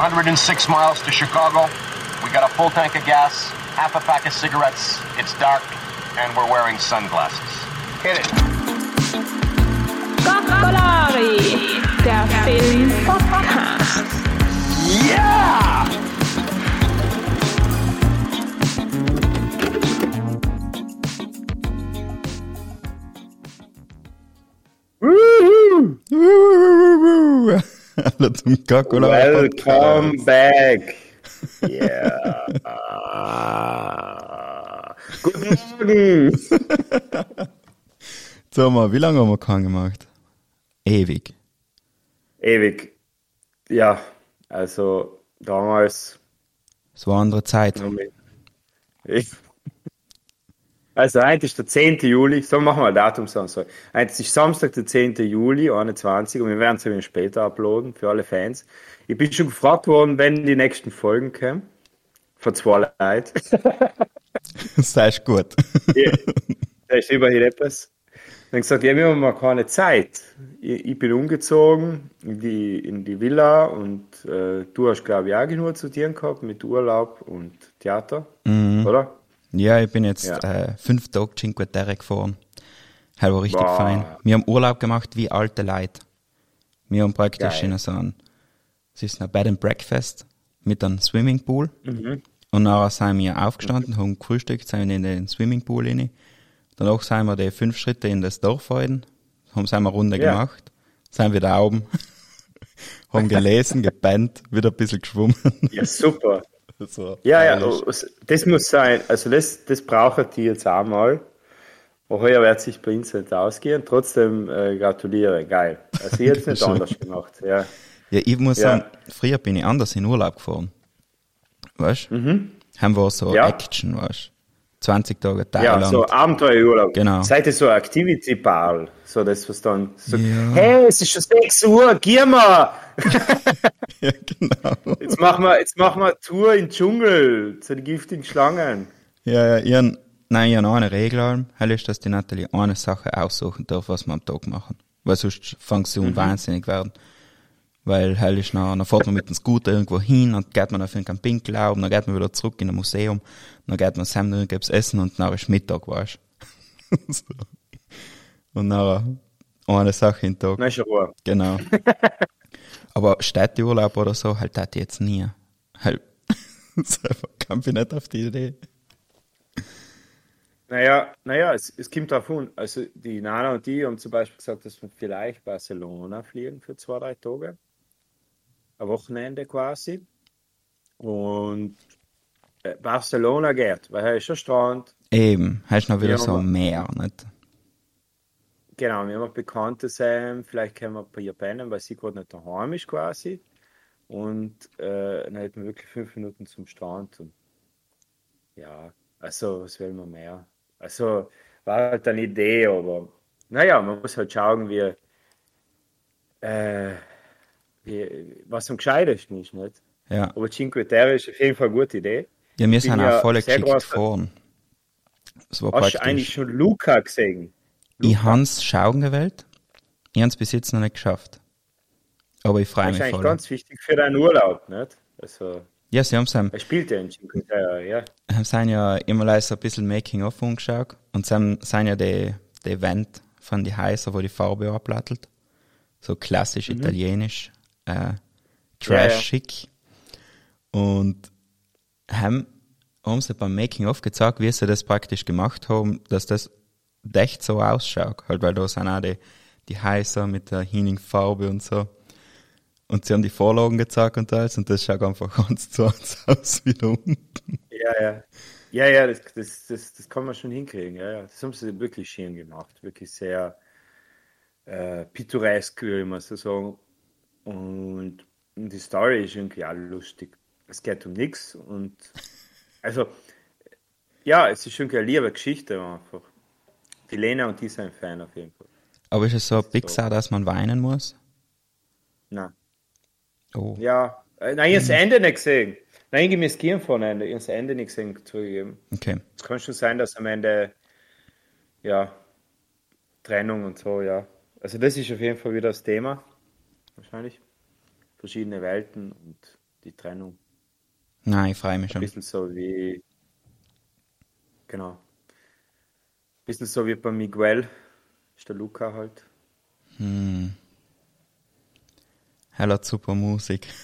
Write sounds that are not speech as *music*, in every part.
106 miles to Chicago. We got a full tank of gas, half a pack of cigarettes. It's dark, and we're wearing sunglasses. Hit it. Coccolari, der Film-Podcast. Yeah! Hallo zum Kakola. Welcome back. *laughs* Yeah. Guten Morgen. *laughs* Sag mal, wie lange haben wir keinen gemacht? Ewig. Ewig. Ja, also damals. Es war eine andere Zeit. Ich, also ist der 10. Juli, so machen wir ein Datum soll. Heute ist Samstag, der 10. Juli, 21 und wir werden es ein wenig später uploaden für alle Fans. Ich bin schon gefragt worden, wenn die nächsten Folgen kommen. Von zwei Leuten. *laughs* Das ist gut. *laughs* Ja, da ist immerhin etwas. Dann gesagt, ja, wir haben mal keine Zeit. Ich, ich bin umgezogen in die, in die Villa und äh, du hast, glaube ich, auch genug zu tun gehabt mit Urlaub und Theater, oder? Ja, ich bin jetzt Ja. äh, fünf Tage Cinque Terre gefahren. Das war richtig Boah. fein. Wir haben Urlaub gemacht wie alte Leute. Wir haben praktisch Geil. in so ein, es ist ein Bed and Breakfast mit einem Swimmingpool. Mhm. Und nachher sind wir aufgestanden, haben gefrühstückt, sind in den Swimmingpool rein. Danach sind wir die fünf Schritte in das Dorf rein, haben wir eine Runde Ja. gemacht, sind wieder oben, *laughs* haben gelesen, gepennt, wieder ein bisschen geschwommen. Ja, super. So, Ja, ja, oh, das muss sein. Also das, das braucht die jetzt auch mal. Und heuer wird sich bei uns nicht ausgehen. Trotzdem äh, gratuliere, geil. Also ich hätte es nicht *laughs* anders gemacht. Ja. Ja, ich muss Ja. sagen, früher bin ich anders in Urlaub gefahren. Weißt du? Haben wir so Mhm. Ja. Action, weißt du? 20 Tage Ja, Thailand. so Abenteuerurlaub. Genau. Seid ihr so Activity Ball? So das, was dann so, Ja. hey, es ist schon 6 Uhr, geh mal! *laughs* ja, genau. Jetzt machen wir, jetzt machen wir eine Tour in den Dschungel zu den giftigen Schlangen. Ja, ja, hab, nein, ich habe eine Regel, hell ist, dass die Natalie eine Sache aussuchen darf, was wir am Tag machen. Weil sonst fängt sie Mhm. wahnsinnig werden. Weil hell ist noch, dann fährt man mit dem Scooter irgendwo hin und geht man auf einen Pinkelraum, dann geht man wieder zurück in ein Museum, dann geht man zusammen irgendwas essen und dann ist Mittag, weißt du. *laughs* so. Und dann eine Sache den Tag. Ist schon Ruhe. Genau. *laughs* Aber Städteurlaub oder so, halt hat jetzt nie. Halt, kam ich nicht auf die Idee. Naja, naja, es, es kommt drauf an. Also die Nana und die haben zum Beispiel gesagt, dass wir vielleicht Barcelona fliegen für zwei, drei Tage. Ein Wochenende quasi. Und Barcelona geht, weil hier ist schon Strand. Eben, hast noch wieder Ja, so aber- mehr, nicht? Genau, wir haben auch Bekannte sein, vielleicht können wir bei ihr pennen, weil sie gerade nicht daheim ist quasi. Und äh, dann hätten wir wirklich fünf Minuten zum Strand. Und ja, also was will man mehr? Also war halt eine Idee, aber naja, man muss halt schauen, wie, äh, wie was am gescheitesten ist, nicht? Ja. Aber Cinque Terre ist auf jeden Fall eine gute Idee. Ja, wir sind ja auch voll geschickt gefahren. Es war Hast du eigentlich schon Luca gesehen? Ich hab's schauen gewählt. Ich hab's bis jetzt noch nicht geschafft. Aber ich freue Das mich ist eigentlich voll. ganz wichtig für deinen Urlaub, nicht? Also, Ja, sie haben's einem, er spielt ja in Terre, ja. haben sind ja immer leider so ein bisschen Making-of angeschaut. Und sie haben- sind ja die, die Event von die Häuser, wo die Farbe abplattelt. So klassisch italienisch, äh, Mhm. Ja, ja. trashig. Und haben, haben sie beim Making-of gezeigt, wie sie das praktisch gemacht haben, dass das echt so ausschaut. Halt, weil da sind auch die, die Häuser mit der hinigen Farbe und so. Und sie haben die Vorlagen gezeigt und alles, und das schaut einfach *laughs* ganz zu eins aus wie da unten. Ja, ja. Ja, ja, das, das, das, das kann man schon hinkriegen. Ja, ja. Das haben sie wirklich schön gemacht. Wirklich sehr äh, pittoresk, würde man so sagen. Und die Story ist irgendwie auch lustig. Es geht um nichts und also ja, es ist irgendwie eine liebe Geschichte einfach. Die Lena und die sind ein Fan auf jeden Fall. Aber ist es so ein Pixar, dass man weinen muss? Na, Oh. ja. Äh, Nein, ich habe das Ende nicht gesehen. Nein, ich habe das Gehirn von Ende. Ich habe das Ende nicht gesehen, zugegeben. Okay. Es kann schon sein, dass am Ende, ja, Trennung und so, ja. Also das ist auf jeden Fall wieder das Thema. Wahrscheinlich. Verschiedene Welten und die Trennung. Nein, ich freue mich Ein schon. bisschen so wie, genau. Ein bisschen so wie bei Miguel, ist der Luca halt. Er hat super Musik. *laughs*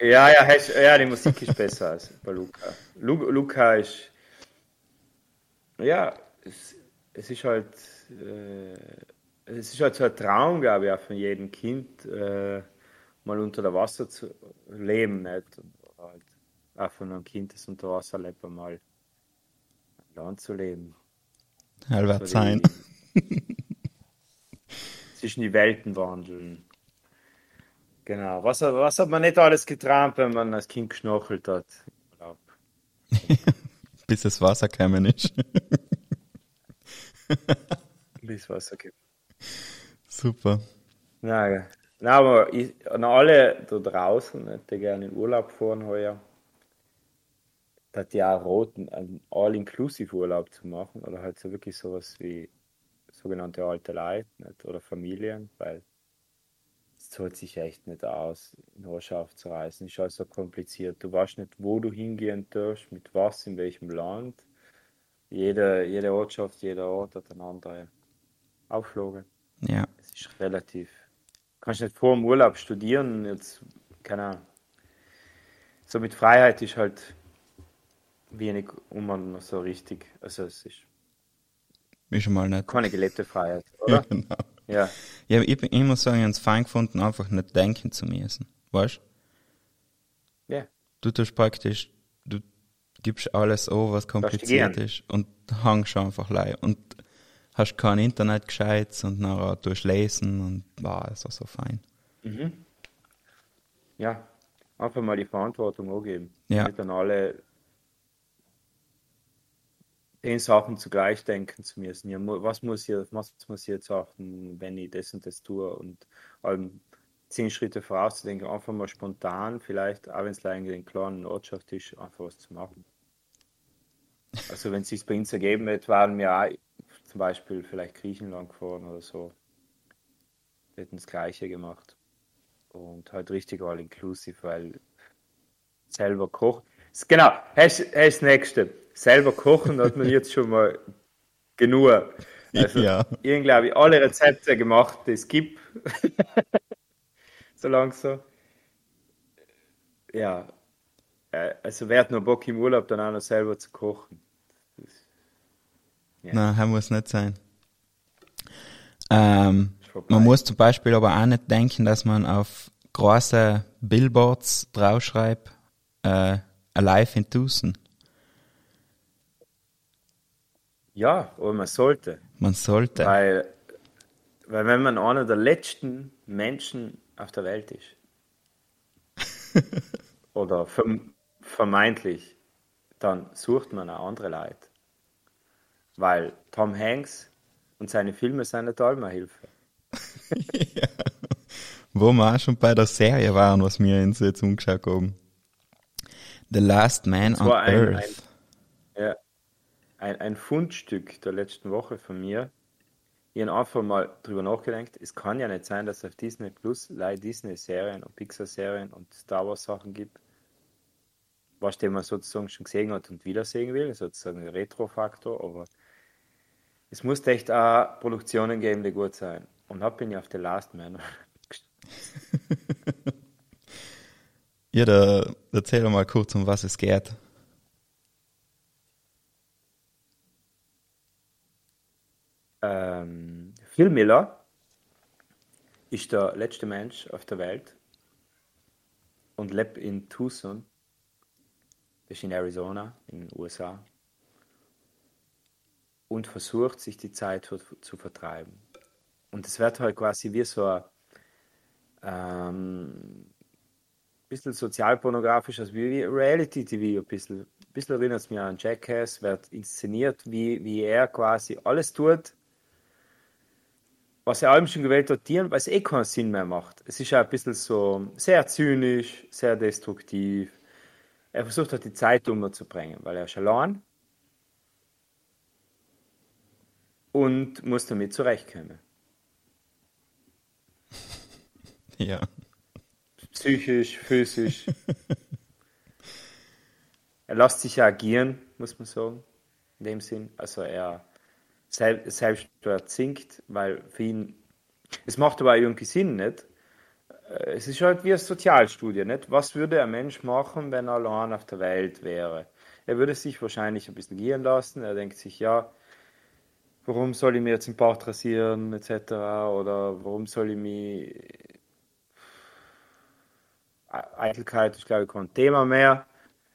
Ja, ja, hast- ja, die Musik ist besser als bei Luca. Lu, Luca ist, ja, es, es ist halt, äh, es ist halt so ein Traum, glaube ich, auch von jedem Kind, äh, mal unter der Wasser zu leben, nicht? Und halt auch von einem Kind, das unter Wasser lebt, mal an Land zu leben. Er So sein. *laughs* zwischen die Welten wandeln. Genau. Was, was hat man nicht alles geträumt, wenn man als Kind geschnorchelt hat? *laughs* Bis das Wasser gekommen ist. Bis Wasser gibt. super. Nein, nein, aber ich, an alle da draußen, nicht, die gerne in Urlaub fahren heuer, dass die auch roten, einen All-Inclusive-Urlaub zu machen oder halt so wirklich sowas wie sogenannte alte Leute nicht, oder Familien, weil es zahlt sich echt nicht aus, in Ortschaft zu reisen. Ist alles so kompliziert. Du weißt nicht, wo du hingehen darfst, mit was, in welchem Land. Jede, jede Ortschaft, jeder Ort hat eine andere Auflage. Ja. Es ist relativ. Kannst nicht vor dem Urlaub studieren, jetzt, keine Ahnung. So mit Freiheit ist halt wenig um so richtig. Also es ist Ist schon mal nicht. keine gelebte Freiheit, *laughs* Ja, oder? genau. Ja. Ja, ich, bin- ich muss sagen, ich habe es fein gefunden, einfach nicht denken zu müssen. Weißt Ja. du? tust praktisch, du gibst alles an, was kompliziert ist und hängst einfach lei. Und hast kein Internet gescheit und nachher tust lesen und war wow, ist auch so fein. Ja. Einfach mal die Verantwortung angeben. Ja. Nicht an alle den Sachen zugleich denken zu müssen. Ja, was muss ich, was muss ich jetzt achten, wenn ich das und das tue und allem zehn Schritte vorauszudenken, einfach mal spontan, vielleicht, auch wenn es leider in den kleinen Ortschaft ist, einfach was zu machen. *laughs* Also wenn es sich bei uns ergeben hätte, waren wir auch zum Beispiel vielleicht Griechenland gefahren oder so. Wir hätten das Gleiche gemacht. Und halt richtig all inclusive, weil selber kochen. Genau, das ist das Nächste. Selber kochen hat man jetzt schon mal genug. *laughs* Also, Ja. ich glaube, ich alle Rezepte gemacht, die es gibt. *laughs* so langsam. Ja. Äh, Also, wer hat noch Bock im Urlaub dann auch noch selber zu kochen? Ja. Nein, muss nicht sein. Ähm, man muss zum Beispiel aber auch nicht denken, dass man auf große Billboards draufschreibt, äh, Alive in Tucson. Ja, aber man sollte. Man sollte. Weil, weil wenn man einer der letzten Menschen auf der Welt ist, *laughs* oder verm vermeintlich, dann sucht man auch andere Leute. Weil Tom Hanks und seine Filme sind eine Hilfe. *laughs* Wo wir auch schon bei der Serie waren, was wir uns jetzt umgeschaut haben. The Last Man on ein- Earth. Ja, ein, ein Fundstück der letzten Woche von mir. Ich habe einfach mal drüber nachgedacht, es kann ja nicht sein, dass es auf Disney Plus leider Disney-Serien und Pixar-Serien und Star Wars-Sachen gibt, was den man sozusagen schon gesehen hat und wiedersehen will, sozusagen ein Retro-Faktor, aber es muss echt auch Produktionen geben, die gut sein. Und da bin ich auf The Last Man. *laughs* Ja, da, erzähl doch mal kurz, um was es geht. Ähm, Phil Miller ist der letzte Mensch auf der Welt und lebt in Tucson. Das ist in Arizona, in den USA. Und versucht, sich die Zeit zu, vertreiben. Und es wird halt quasi wie so ein ähm, bisschen sozialpornografisch, also wie Reality-TV, ein bisschen, ein bisschen erinnert es mich an Jackass, wird inszeniert, wie, wie er quasi alles tut, was er allem schon gewählt hat, weil es eh keinen Sinn mehr macht. Es ist ja ein bisschen so sehr zynisch, sehr destruktiv. Er versucht halt die Zeit umzubringen, weil er ist allein und muss damit zurechtkommen. *laughs* Ja. psychisch, physisch. *laughs* er lässt sich ja agieren, muss man sagen, in dem Sinn. Also er sel selbst zinkt, weil für ihn, es macht aber irgendwie Sinn, nicht? Äh, Es ist halt wie eine Sozialstudie, nicht? Was würde ein Mensch machen, wenn er allein auf der Welt wäre? Er würde sich wahrscheinlich ein bisschen gehen lassen. Er denkt sich, ja, warum soll ich mir jetzt den Bart rasieren, etc. Oder warum soll ich mich. E- Eitelkeit ist, glaube ich, kein Thema mehr,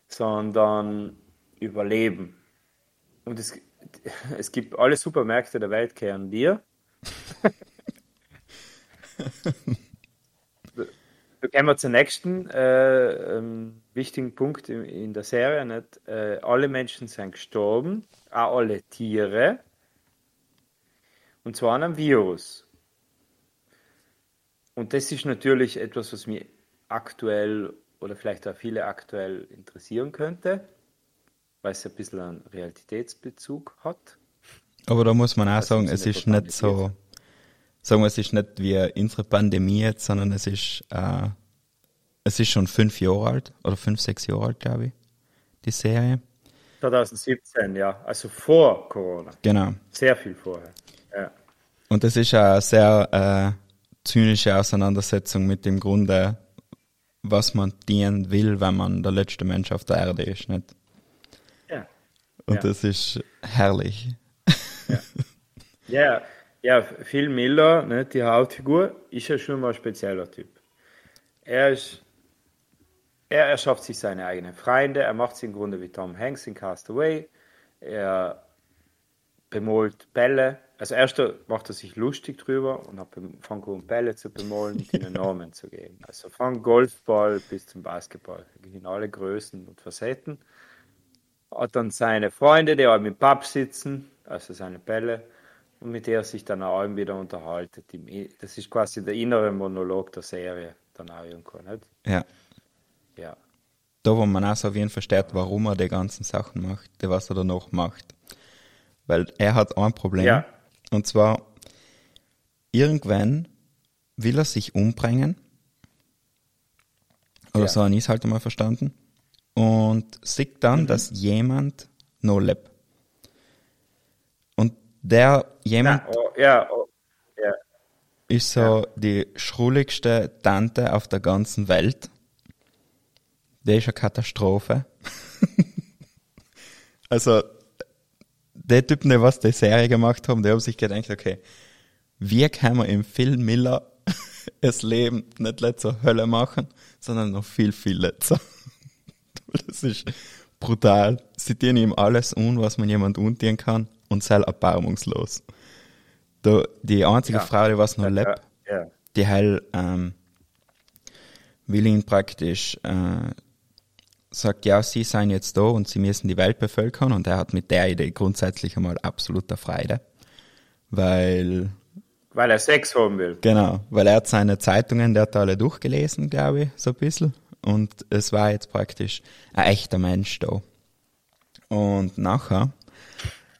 sondern Überleben. Und es, *laughs* es gibt alle Supermärkte der Welt kehren dir. Wir kommen wir zum nächsten äh, ähm, wichtigen Punkt in, in der Serie. Nicht? Äh, alle Menschen sind gestorben, auch alle Tiere. Und zwar an einem Virus. Und das ist natürlich etwas, was mich aktuell oder vielleicht auch viele aktuell interessieren könnte, weil es ein bisschen einen Realitätsbezug hat. Aber da muss man auch Also, sagen, es ist nicht nicht so, sagen wir, es ist nicht wie unsere Pandemie jetzt, sondern es ist, äh, es ist schon fünf Jahre alt oder fünf, sechs Jahre alt, glaube ich, die Serie. 2017, ja, also vor Corona. Genau. Sehr viel vorher. Ja. Und das ist eine sehr äh, zynische Auseinandersetzung mit dem Grunde, was man dienen will, wenn man der letzte Mensch auf der Erde ist, nicht? Ja. Und Ja. das ist herrlich. Ja, ja, Phil Miller, ne, die Hauptfigur, ist ja schon mal ein spezieller Typ. Er ist, er erschafft sich seine eigenen Freunde, er macht sie im Grunde wie Tom Hanks in Castaway, er bemalt Bälle, also erst macht er sich lustig drüber und hat fängt an Bälle zu bemalen und ihnen Namen zu geben. Also von Golfball bis zum Basketball, in alle Größen und Facetten. Hat dann seine Freunde, die auch mit Pub sitzen, also seine Bälle, und mit der er sich dann auch wieder unterhaltet. Im Das ist quasi der innere Monolog der Serie, dann auch irgendwo, nicht? Ja. Ja. Da, wo man auch so auf jeden Fall versteht, warum er die ganzen Sachen macht, was er danach macht. Weil er hat ein Problem. Ja. Und zwar, irgendwann will er sich umbringen. Oder Ja. so habe ich es halt einmal verstanden. Und sieht dann, Mhm. dass jemand noch lebt. Und der jemand Na, oh, ja, oh, ja, ist so die schrulligste Tante auf der ganzen Welt. Der ist eine Katastrophe. *laughs* also, die Typen, die was die Serie gemacht haben, die haben sich gedacht, okay, wie kann man im Phil Miller *laughs* das Leben nicht letzter Hölle machen, sondern noch viel, viel letzter. *laughs* das ist brutal. Sie tun ihm alles un, was man jemand untun kann und sei erbarmungslos. Da, die einzige Ja. Frau, die was noch ja, lebt, ja. die heil ähm, will ihn praktisch äh, sagt, ja, sie seien jetzt da und sie müssen die Welt bevölkern und er hat mit der Idee grundsätzlich einmal absoluter Freude. Weil, Weil er Sex haben will. genau, weil er hat seine Zeitungen, der hat alle durchgelesen, glaube ich, so ein bisschen. Und es war jetzt praktisch ein echter Mensch da. Und nachher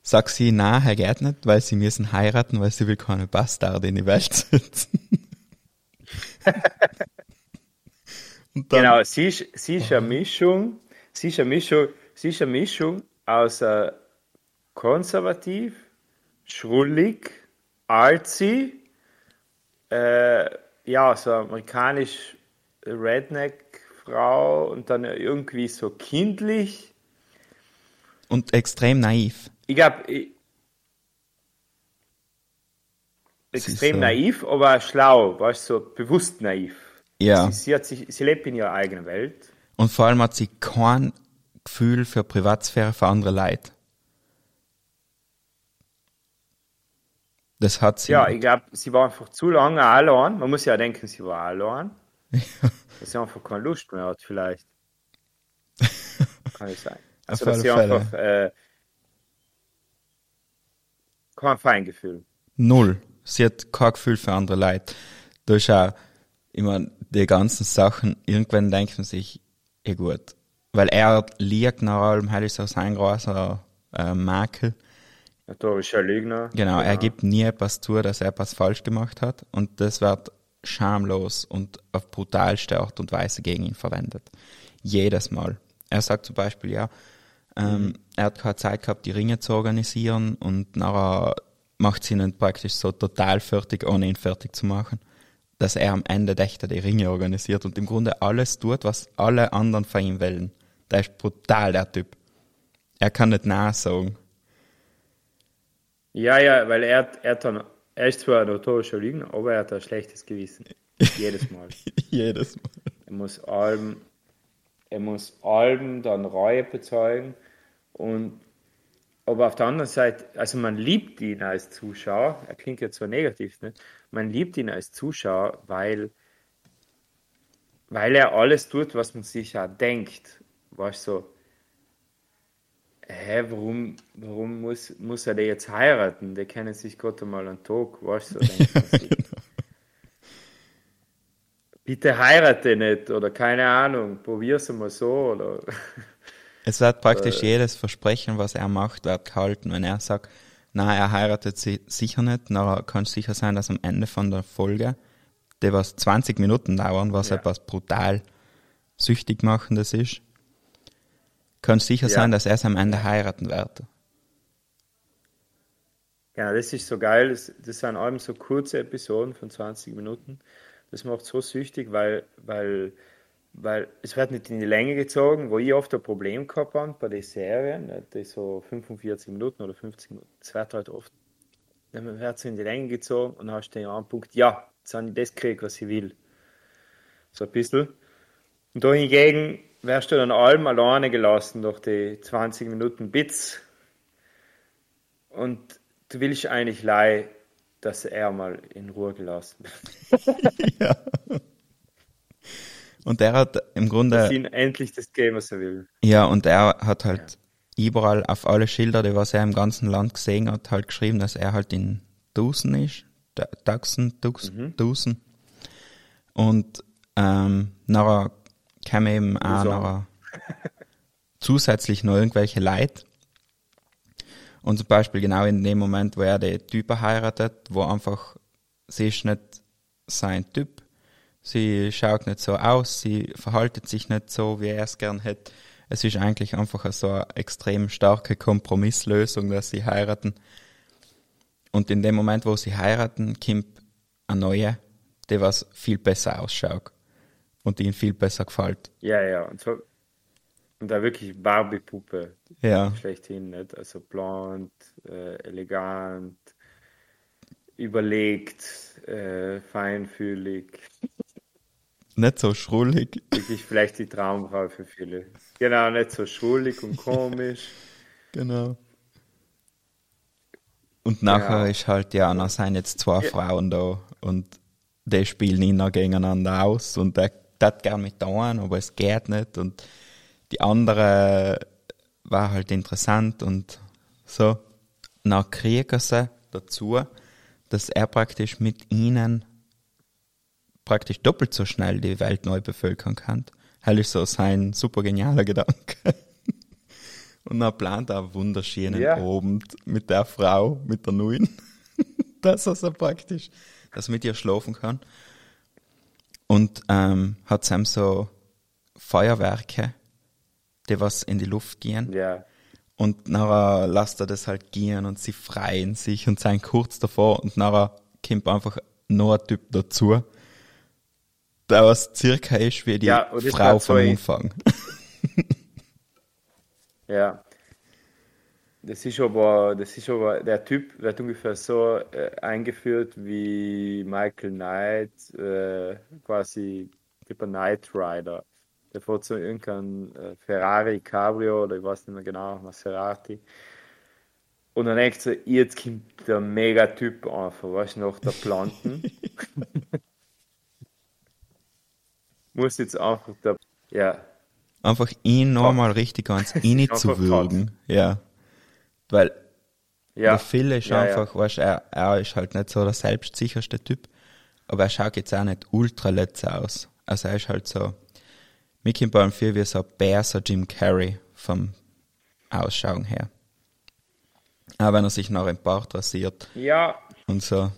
sagt sie, na, er geht nicht, weil sie müssen heiraten, weil sie will keine Bastarde in die Welt setzen. *laughs* Genau, sie ist, sie ist eine Mischung, sie ist eine Mischung, sie ist eine Mischung aus äh, konservativ, schrullig, artsy, äh, ja, so amerikanisch Redneck-Frau und dann irgendwie so kindlich. Und extrem naiv. Ich glaube, extrem so- naiv, aber schlau, weißt du, so bewusst naiv. Ja. Sie, sie, hat sich, sie lebt in ihrer eigenen Welt. Und vor allem hat sie kein Gefühl für Privatsphäre für andere Leute. Das hat sie. Ja, ich glaube, sie war einfach zu lange allein. Man muss ja denken, sie war allein. Dass sie einfach keine Lust mehr hat, vielleicht. *laughs* Kann es sein. Also, dass sie Fälle. einfach äh, kein Feingefühl. Null. Sie hat kein Gefühl für andere Leute. Da ist auch immer die ganzen Sachen, irgendwann denkt man sich, eh gut. Weil er liegt nach allem, halt ist so sein großer äh, Makel. Notorischer Lügner. Genau, er gibt nie etwas zu, dass er etwas falsch gemacht hat. Und das wird schamlos und auf brutalste Art und Weise gegen ihn verwendet. Jedes Mal. Er sagt zum Beispiel, ja, ähm, er hat keine Zeit gehabt, die Ringe zu organisieren und nachher macht sie ihn praktisch so total fertig, ohne ihn fertig zu machen. Dass er am Ende Dächter die Ringe organisiert und im Grunde alles tut, was alle anderen von ihm wollen. Der ist brutal, der Typ. Er kann nicht nachsagen. Ja, ja, weil er, er, dann, er ist zwar ein notorischer Lügner, aber er hat ein schlechtes Gewissen. Jedes Mal. *laughs* Jedes Mal. Er muss Alben, er muss Alben dann Reue bezeugen und aber auf der anderen Seite, also man liebt ihn als Zuschauer, er klingt jetzt zwar negativ, ne? man liebt ihn als Zuschauer, weil, weil er alles tut, was man sich auch denkt. Weißt du, so, hä, warum, warum muss, muss er den jetzt heiraten? Die kennen sich Gott einmal einen Tag, weißt du, so, man sich. *laughs* Bitte heirate nicht oder keine Ahnung, probier's mal so oder. Es wird praktisch jedes Versprechen, was er macht, wird gehalten. Wenn er sagt, na, er heiratet sie sicher nicht, dann kann es sicher sein, dass am Ende von der Folge, die was 20 Minuten dauern, was Ja. etwas brutal süchtig machendes ist, kann es sicher Ja. sein, dass er es am Ende heiraten wird. Ja, das ist so geil. Das, das sind allem so kurze Episoden von 20 Minuten. Das macht so süchtig, weil, weil, weil es wird nicht in die Länge gezogen, wo ich oft ein Problem gehabt habe bei den Serien, ne, die so 45 Minuten oder 50 Minuten. Das wird halt oft, dann wird so in die Länge gezogen und dann hast du den einen Punkt, ja, jetzt habe ich das gekriegt, was ich will. So ein bisschen. Und da hingegen wärst du dann allem alleine gelassen durch die 20 Minuten Bits. Und du willst eigentlich leih, dass er mal in Ruhe gelassen wird. *laughs* *laughs* Und er hat im Grunde, Dass ihn endlich das geben, was er will. ja, und er hat halt überall auf alle Schilder, die was er im ganzen Land gesehen hat, halt geschrieben, dass er halt in Dusen ist. Da- Duxen, Dux, Dusen. Und ähm, nachher kämen eben auch Dusan. nachher zusätzlich noch irgendwelche Leute. Und zum Beispiel genau in dem Moment, wo er die Typen heiratet, wo einfach, sie ist nicht sein Typ, sie schaut nicht so aus, sie verhaltet sich nicht so, wie er es gern hätte. Es ist eigentlich einfach so eine extrem starke Kompromisslösung, dass sie heiraten. Und in dem Moment, wo sie heiraten, kommt eine neue, die was viel besser ausschaut und ihnen viel besser gefällt. Ja, ja. Und, so, und da wirklich Barbie-Puppe Ja, schlechthin, nicht? Also blond, äh, elegant, überlegt, äh, feinfühlig. Nicht so schrullig. Wirklich vielleicht die Traumfrau für viele. Genau, nicht so schuldig und komisch. *laughs* Genau. Und nachher Ja. ist halt, ja, dann sind jetzt zwei Frauen da und die spielen immer gegeneinander aus und der hat gern mit da einen, aber es geht nicht und die andere war halt interessant und so. Dann kriegen sie dazu, dass er praktisch mit ihnen praktisch doppelt so schnell die Welt neu bevölkern kann. Das ist so sein super genialer Gedanke. *laughs* Und dann plant er einen wunderschönen Ja. Abend mit der Frau, mit der Neuen, dass er praktisch, dass er mit ihr schlafen kann. Und ähm, hat Sam so Feuerwerke, die was in die Luft gehen. Ja. Und nachher lasst er das halt gehen und sie freien sich und sind kurz davor und nachher kommt einfach noch ein Typ dazu, der was circa ist wie die Ja, Frau vom so- Anfang. *laughs* Ja. Das ist aber, das ist aber, der Typ wird ungefähr so äh, eingeführt wie Michael Knight, äh, quasi ein Knight Rider. Der fährt so irgendein äh, Ferrari Cabrio oder ich weiß nicht mehr genau, Maserati. Und dann denkt so, jetzt kommt der Megatyp einfach, weißt du, nach der Planten. *laughs* Muss jetzt einfach der, ja, Einfach ihn nochmal richtig Inni ist zu würgen. Ja. Weil ja. der Phil ist Ja, ja. einfach, weißt er, er ist halt nicht so der selbstsicherste Typ, aber er schaut jetzt auch nicht ultra letz aus. Also er ist halt so, kommt bei ihm viel wie so Bär, so Jim Carrey vom Ausschauen her. Auch wenn er sich noch im Bart rasiert Ja, und so.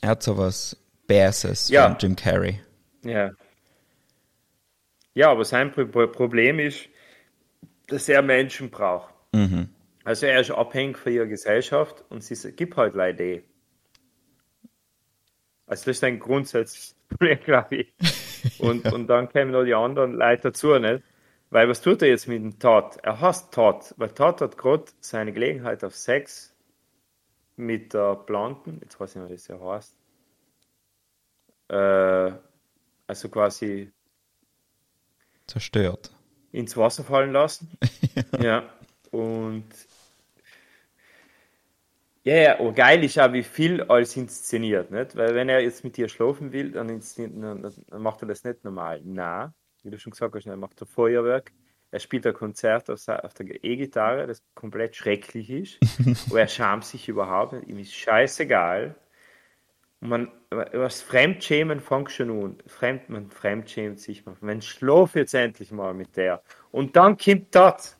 Er hat so was BSS Ja. von Jim Carrey. Ja. Ja, aber sein Pro Pro- Problem ist, dass er Menschen braucht. Also er ist abhängig von ihrer Gesellschaft und es gibt halt leider die. Also das ist ein grundsätzliches *laughs* Problem, glaube ich. Und, und dann kämen noch die anderen Leute dazu, nicht? Weil was tut er jetzt mit dem Todd? Er hasst Todd, weil Todd hat gerade seine Gelegenheit auf Sex mit der Blonden, jetzt weiß ich nicht, wie das ja heißt, äh, also quasi Zerstört. ins Wasser fallen lassen. *laughs* ja. Und ja, ja, und geil ist auch, wie viel alles inszeniert, nicht? Weil wenn er jetzt mit dir schlafen will, dann, dann, dann macht er das nicht normal. Na, wie du schon gesagt hast, er macht er Feuerwerk. Er spielt ein Konzert auf der E-Gitarre, das komplett schrecklich ist. *laughs* aber er schämt sich überhaupt nicht. Ihm ist scheißegal. Und man, was Fremdschämen fängt schon an. Fremd, man fremdschämt sich mal. Man schlaf jetzt endlich mal mit der. Und dann kommt das.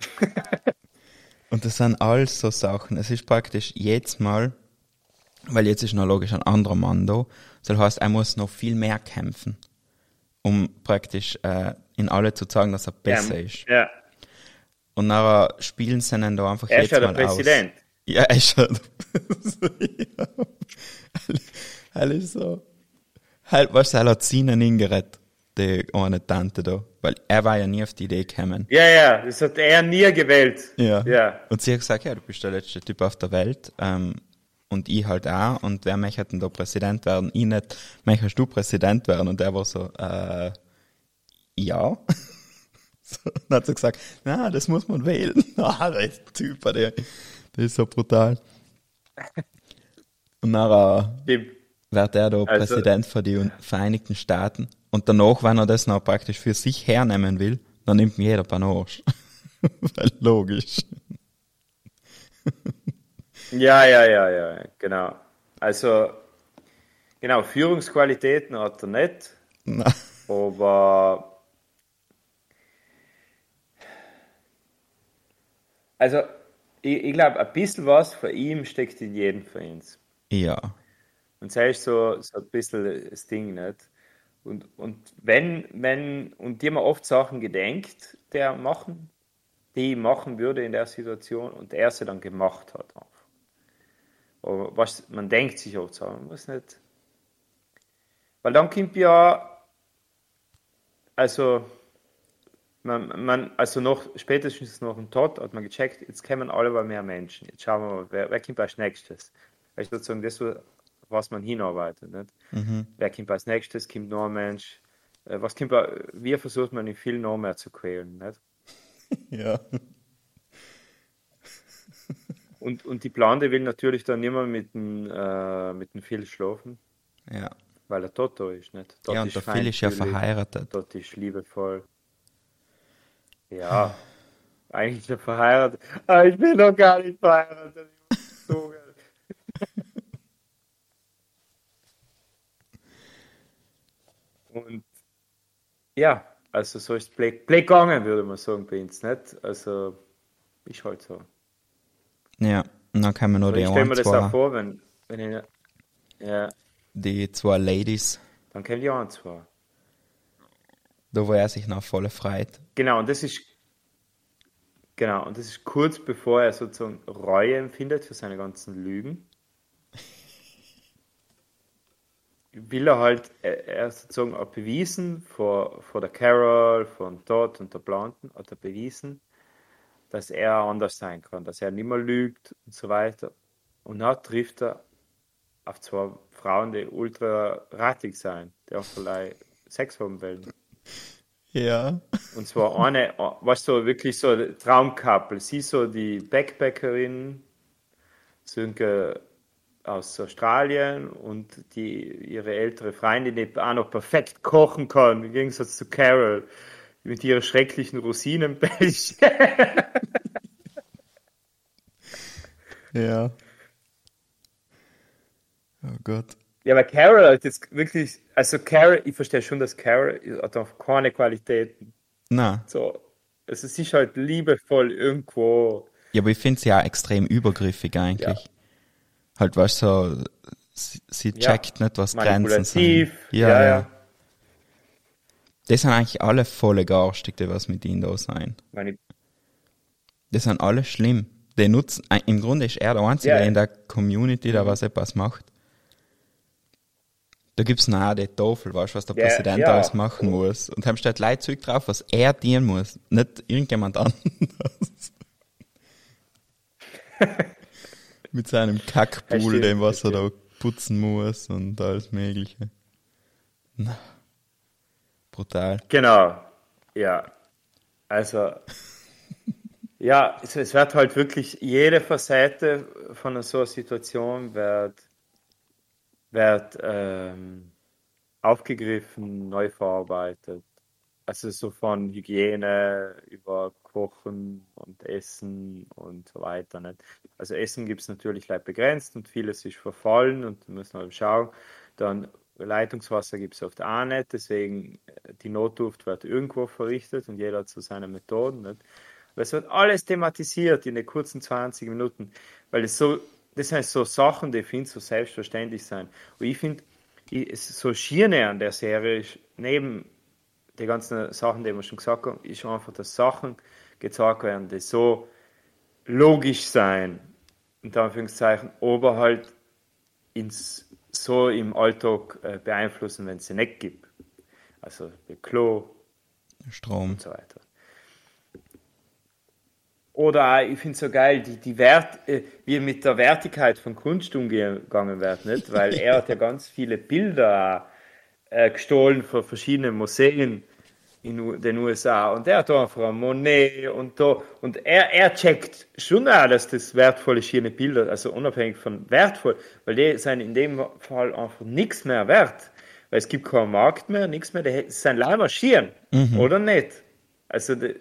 *laughs* Und das sind alles so Sachen. Es ist praktisch jedes Mal, weil jetzt ist noch logisch ein anderer Mann da. Das heißt, er muss noch viel mehr kämpfen, um praktisch äh, in alle zu zeigen, dass er besser ist. Ja, Und nachher spielen sie ihn da einfach er ist jetzt ja der mal Präsident. aus. Ja, ist ja. Er ist so. Halt, was er hat seinen hingerettet, die eine Tante da. Weil er war ja nie auf die Idee gekommen. Ja, ja, das hat er nie gewählt. Ja. Ja. Und sie hat gesagt, ja, du bist der letzte Typ auf der Welt. Ähm, und ich halt auch. Und wer möchte denn da Präsident werden? Ich nicht. Möchtest du Präsident werden? Und er war so, äh, ja. *laughs* so, dann hat sie gesagt, na, das muss man wählen. *laughs* ah, der ist Typ, der, der ist so brutal. Und nachher Stimmt. wird er da Also- Präsident von den Vereinigten Staaten. Und danach, wenn er das noch praktisch für sich hernehmen will, dann nimmt ihn jeder Panage. *laughs* Weil logisch. Ja, ja, ja, ja, genau. Also, genau, Führungsqualitäten hat er nicht, Na, aber also, ich, ich glaube, ein bisschen was von ihm steckt in jedem von uns. ja. Und das ist so, so ein bisschen das Ding, nicht? Und, und wenn, wenn, und die haben oft Sachen gedenkt, der machen, die machen würde in der Situation und er sie dann gemacht hat. Aber was, man denkt sich oft so, man muss nicht. Weil dann kommt ja, also, man, man, also noch, spätestens nach dem Tod hat man gecheckt, jetzt kommen alle mal mehr Menschen. Jetzt schauen wir mal, wer, wer kommt als nächstes. Weil ich sozusagen das, was man hinarbeitet. Nicht? Wer kommt als nächstes, kommt noch ein Mensch. Äh, Was kommt, bei- wie versucht man ihn viel noch mehr zu quälen. Nicht? *laughs* Ja. *laughs* Und, und die Blonde will natürlich dann immer mit dem, äh, mit dem Phil schlafen, Ja. weil er Toto ist. Nicht? Dort Ja, und der Phil ist ja verheiratet. Dort ist liebevoll. Ja, eigentlich er verheiratet. Aber ich bin noch gar nicht verheiratet. ich. Und ja, also so ist Blake, Blake gegangen, würde man sagen, bei uns, nicht? Also, ist halt so. Ja. Und dann kommen noch Aber die, ich stelle mir das auch vor, wenn, wenn ich, ja, die zwei Ladies, dann kennt ihr auch zwei. Da wo er sich noch voll freut. Genau, und das ist genau, und das ist kurz bevor er sozusagen Reue empfindet für seine ganzen Lügen. *laughs* Will er halt, er, er sozusagen auch bewiesen vor, vor der Carol, von Todd und der Blonden, hat er bewiesen, dass er anders sein kann, dass er nicht mehr lügt und so weiter. Und dann trifft er auf zwei Frauen, die ultra rattig sein, die auch vielleicht Sex haben wollen. Ja. Und zwar eine, was so wirklich so Traumkappel. Sie so die Backpackerin, Sönke aus Australien und die ihre ältere Freundin, die auch noch perfekt kochen kann, im Gegensatz zu Carol, mit ihrer schrecklichen Rosinenbällchen. *laughs* Ja. Oh Gott. Ja, aber Carol hat jetzt wirklich, also Carol, ich verstehe schon, dass Carol hat auch keine Qualitäten. Na. So, also sie ist halt liebevoll irgendwo. Ja, aber ich finde sie ja extrem übergriffig eigentlich. Halt, weißt du, so, sie, sie Ja. checkt nicht, was Grenzen sind. Ja, ja, ja. ja. Das sind eigentlich alle volle garstig, die was mit ihnen da sein. Manip Das sind alle schlimm. Die nutzen, äh, im Grunde ist er der Einzige Ja. Mhm. in der Community, der was etwas macht. Da gibt's noch auch die Tafel, weißt du, was der Ja, Präsident ja. alles machen muss. Und dann steht Leute Zeug drauf, was er dienen muss, nicht irgendjemand anderes. *laughs* Mit seinem Kackpool, dem was er da putzen muss und alles Mögliche. Na, brutal. Genau. Ja. Also, ja, es, es wird halt wirklich jede Facette von so einer Situation wird, wird ähm, aufgegriffen, neu verarbeitet. Also so von Hygiene über Kochen und Essen und so weiter. Nicht? Also Essen gibt es natürlich leicht begrenzt und vieles ist verfallen und müssen wir schauen. Dann Leitungswasser gibt es oft auch nicht, deswegen äh, die Notdurft wird irgendwo verrichtet und jeder hat so seine Methoden. Nicht? Aber es wird alles thematisiert in den kurzen 20 Minuten, weil es so, das sind so Sachen, die ich finde so selbstverständlich sein. Und ich finde, so Schiene an der Serie ist, neben die ganzen Sachen, die wir schon gesagt haben, ist einfach, dass Sachen gezeigt werden, die so logisch sein, in Anführungszeichen, aber halt ins, so im Alltag äh, beeinflussen, wenn es sie nicht gibt. Also Klo Strom. und so weiter. Oder ich finde es so geil, die, die Wert, äh, wie mit der Wertigkeit von Kunst umgegangen wird, nicht? Weil er hat ja ganz viele Bilder äh, gestohlen von verschiedenen Museen in den USA und er hat einfach ein Monet und da und er, er checkt schon auch, dass das wertvolle schöne Bilder, also unabhängig von wertvoll, weil die sind in dem Fall einfach nichts mehr wert, weil es gibt keinen Markt mehr, nichts mehr, die sind leider Schieren, oder nicht? Also die,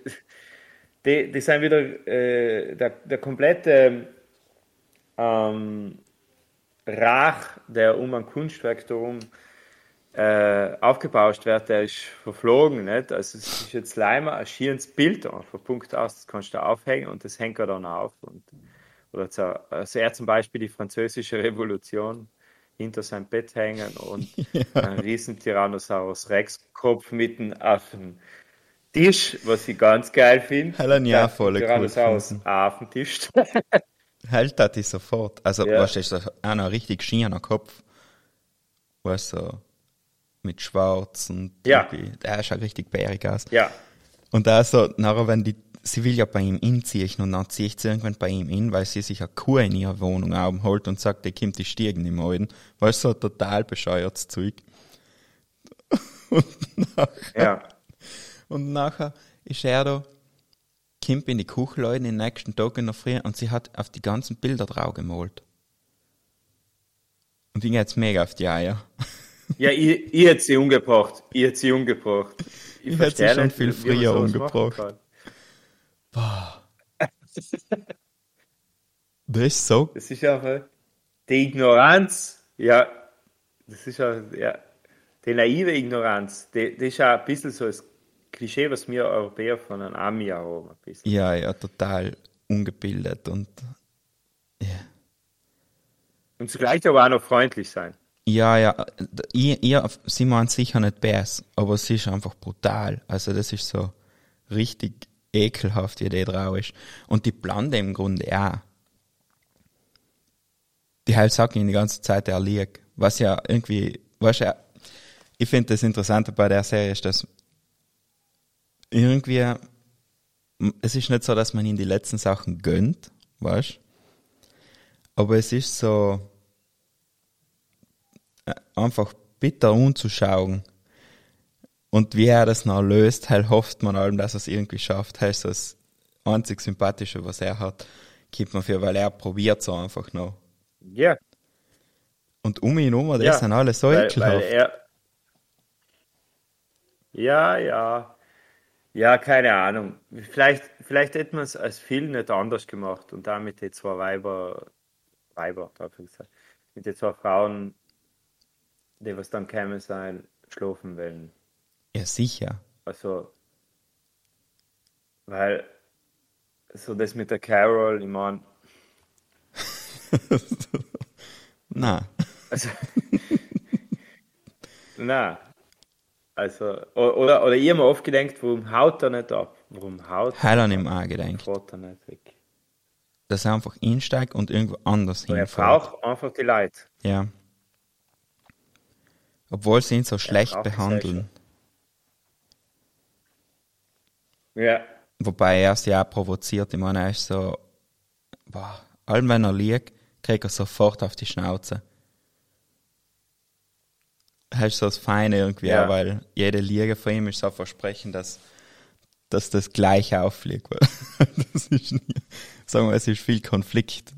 die, die sind wieder äh, der, der komplette ähm, Rach, der um ein Kunstwerk darum äh, aufgebauscht wird, der ist verflogen. Nicht? Also es ist jetzt leider ein schieres Bild einfach, Punkt aus, das kannst du aufhängen und das hängt er dann auf. Und, oder so, also er zum Beispiel die französische Revolution hinter seinem Bett hängen und *laughs* einen riesen Tyrannosaurus Rex Kopf mitten auf dem Tisch, was ich ganz geil finde. Ja Der voll cool Tyrannosaurus gefunden. auf dem Tisch. Hält *laughs* das ich sofort. Also, Ja. weißt du, ist das einer richtig schiener Kopf. Weißt du, so mit Schwarz und Ja. der schaut richtig bärig aus. ja, Und da so, nachher, wenn die, sie will ja bei ihm inziehen und dann ziehe ich sie irgendwann bei ihm in, weil sie sich eine Kuh in ihrer Wohnung holt und sagt, der kommt die Stiegen im Alten. Weißt du, so total bescheuertes Zeug. *laughs* ja. Und nachher ist er da, kommt in die Küche, Leute, den nächsten Tag in der Früh und sie hat auf die ganzen Bilder drauf gemalt. Und die geht's mega auf die Eier. *laughs* Ja, ich, ich hätte sie umgebracht. Ich hätte sie umgebracht. Ich, Ich hätte sie schon nicht, viel früher umgebracht. kann. Das ist so, Das ist einfach die Ignoranz. Ja, das ist ja, ja die naive Ignoranz. Die, das ist ja ein bisschen so das Klischee, was wir Europäer von einem Ami haben. Ein bisschen. ja, ja, total ungebildet und, Und zugleich aber auch noch freundlich sein. ja, ja, ihr, ihr, sie meint sicher nicht Bärs, aber sie ist einfach brutal. Also das ist so richtig ekelhaft, wie die drauf ist. Und die Blonde im Grunde auch. Die halt sagt ihn die ganze Zeit, er liegt. Was ja irgendwie, weißt du, ich finde das Interessante bei der Serie ist, dass irgendwie, es ist nicht so, dass man ihm die letzten Sachen gönnt, weißt aber es ist so äh, einfach bitter anzuschauen. Und wie er das noch löst, halt hofft man allem, dass er es irgendwie schafft. Halt so das einzig Sympathische, was er hat, gibt man für, weil er probiert so einfach noch. Ja, Und um ihn herum, das ja. sind alle so weil, weil ekelhaft. er. Ja, ja. Ja, keine Ahnung. Vielleicht, vielleicht hätten wir es als Film nicht anders gemacht und damit die zwei Weiber, Weiber, darf ich sagen, mit den zwei Frauen, die was dann kämen sein, schlafen wollen. Ja, sicher. Also, weil so das mit der Carol, ich meine, *laughs* Na, Also, *laughs* na, also, oder, oder ich habe mir oft gedacht, warum haut er nicht ab? Warum haut Heil an ihm auch gedacht, fährt er nicht weg? dass er einfach einsteigt und irgendwo anders Er hinfährt. braucht einfach die Leute. Ja. Obwohl sie ihn so schlecht behandeln. Ja, Wobei er sie auch provoziert. Ich meine, er ist so, boah, allem wenn er liegt, kriegt er sofort auf die Schnauze. Ist so das Feine irgendwie, Ja. auch, weil jede Liege von ihm ist so ein Versprechen, dass, dass das gleich auffliegt. *laughs* das ist nie, sagen wir, es ist viel Konflikt.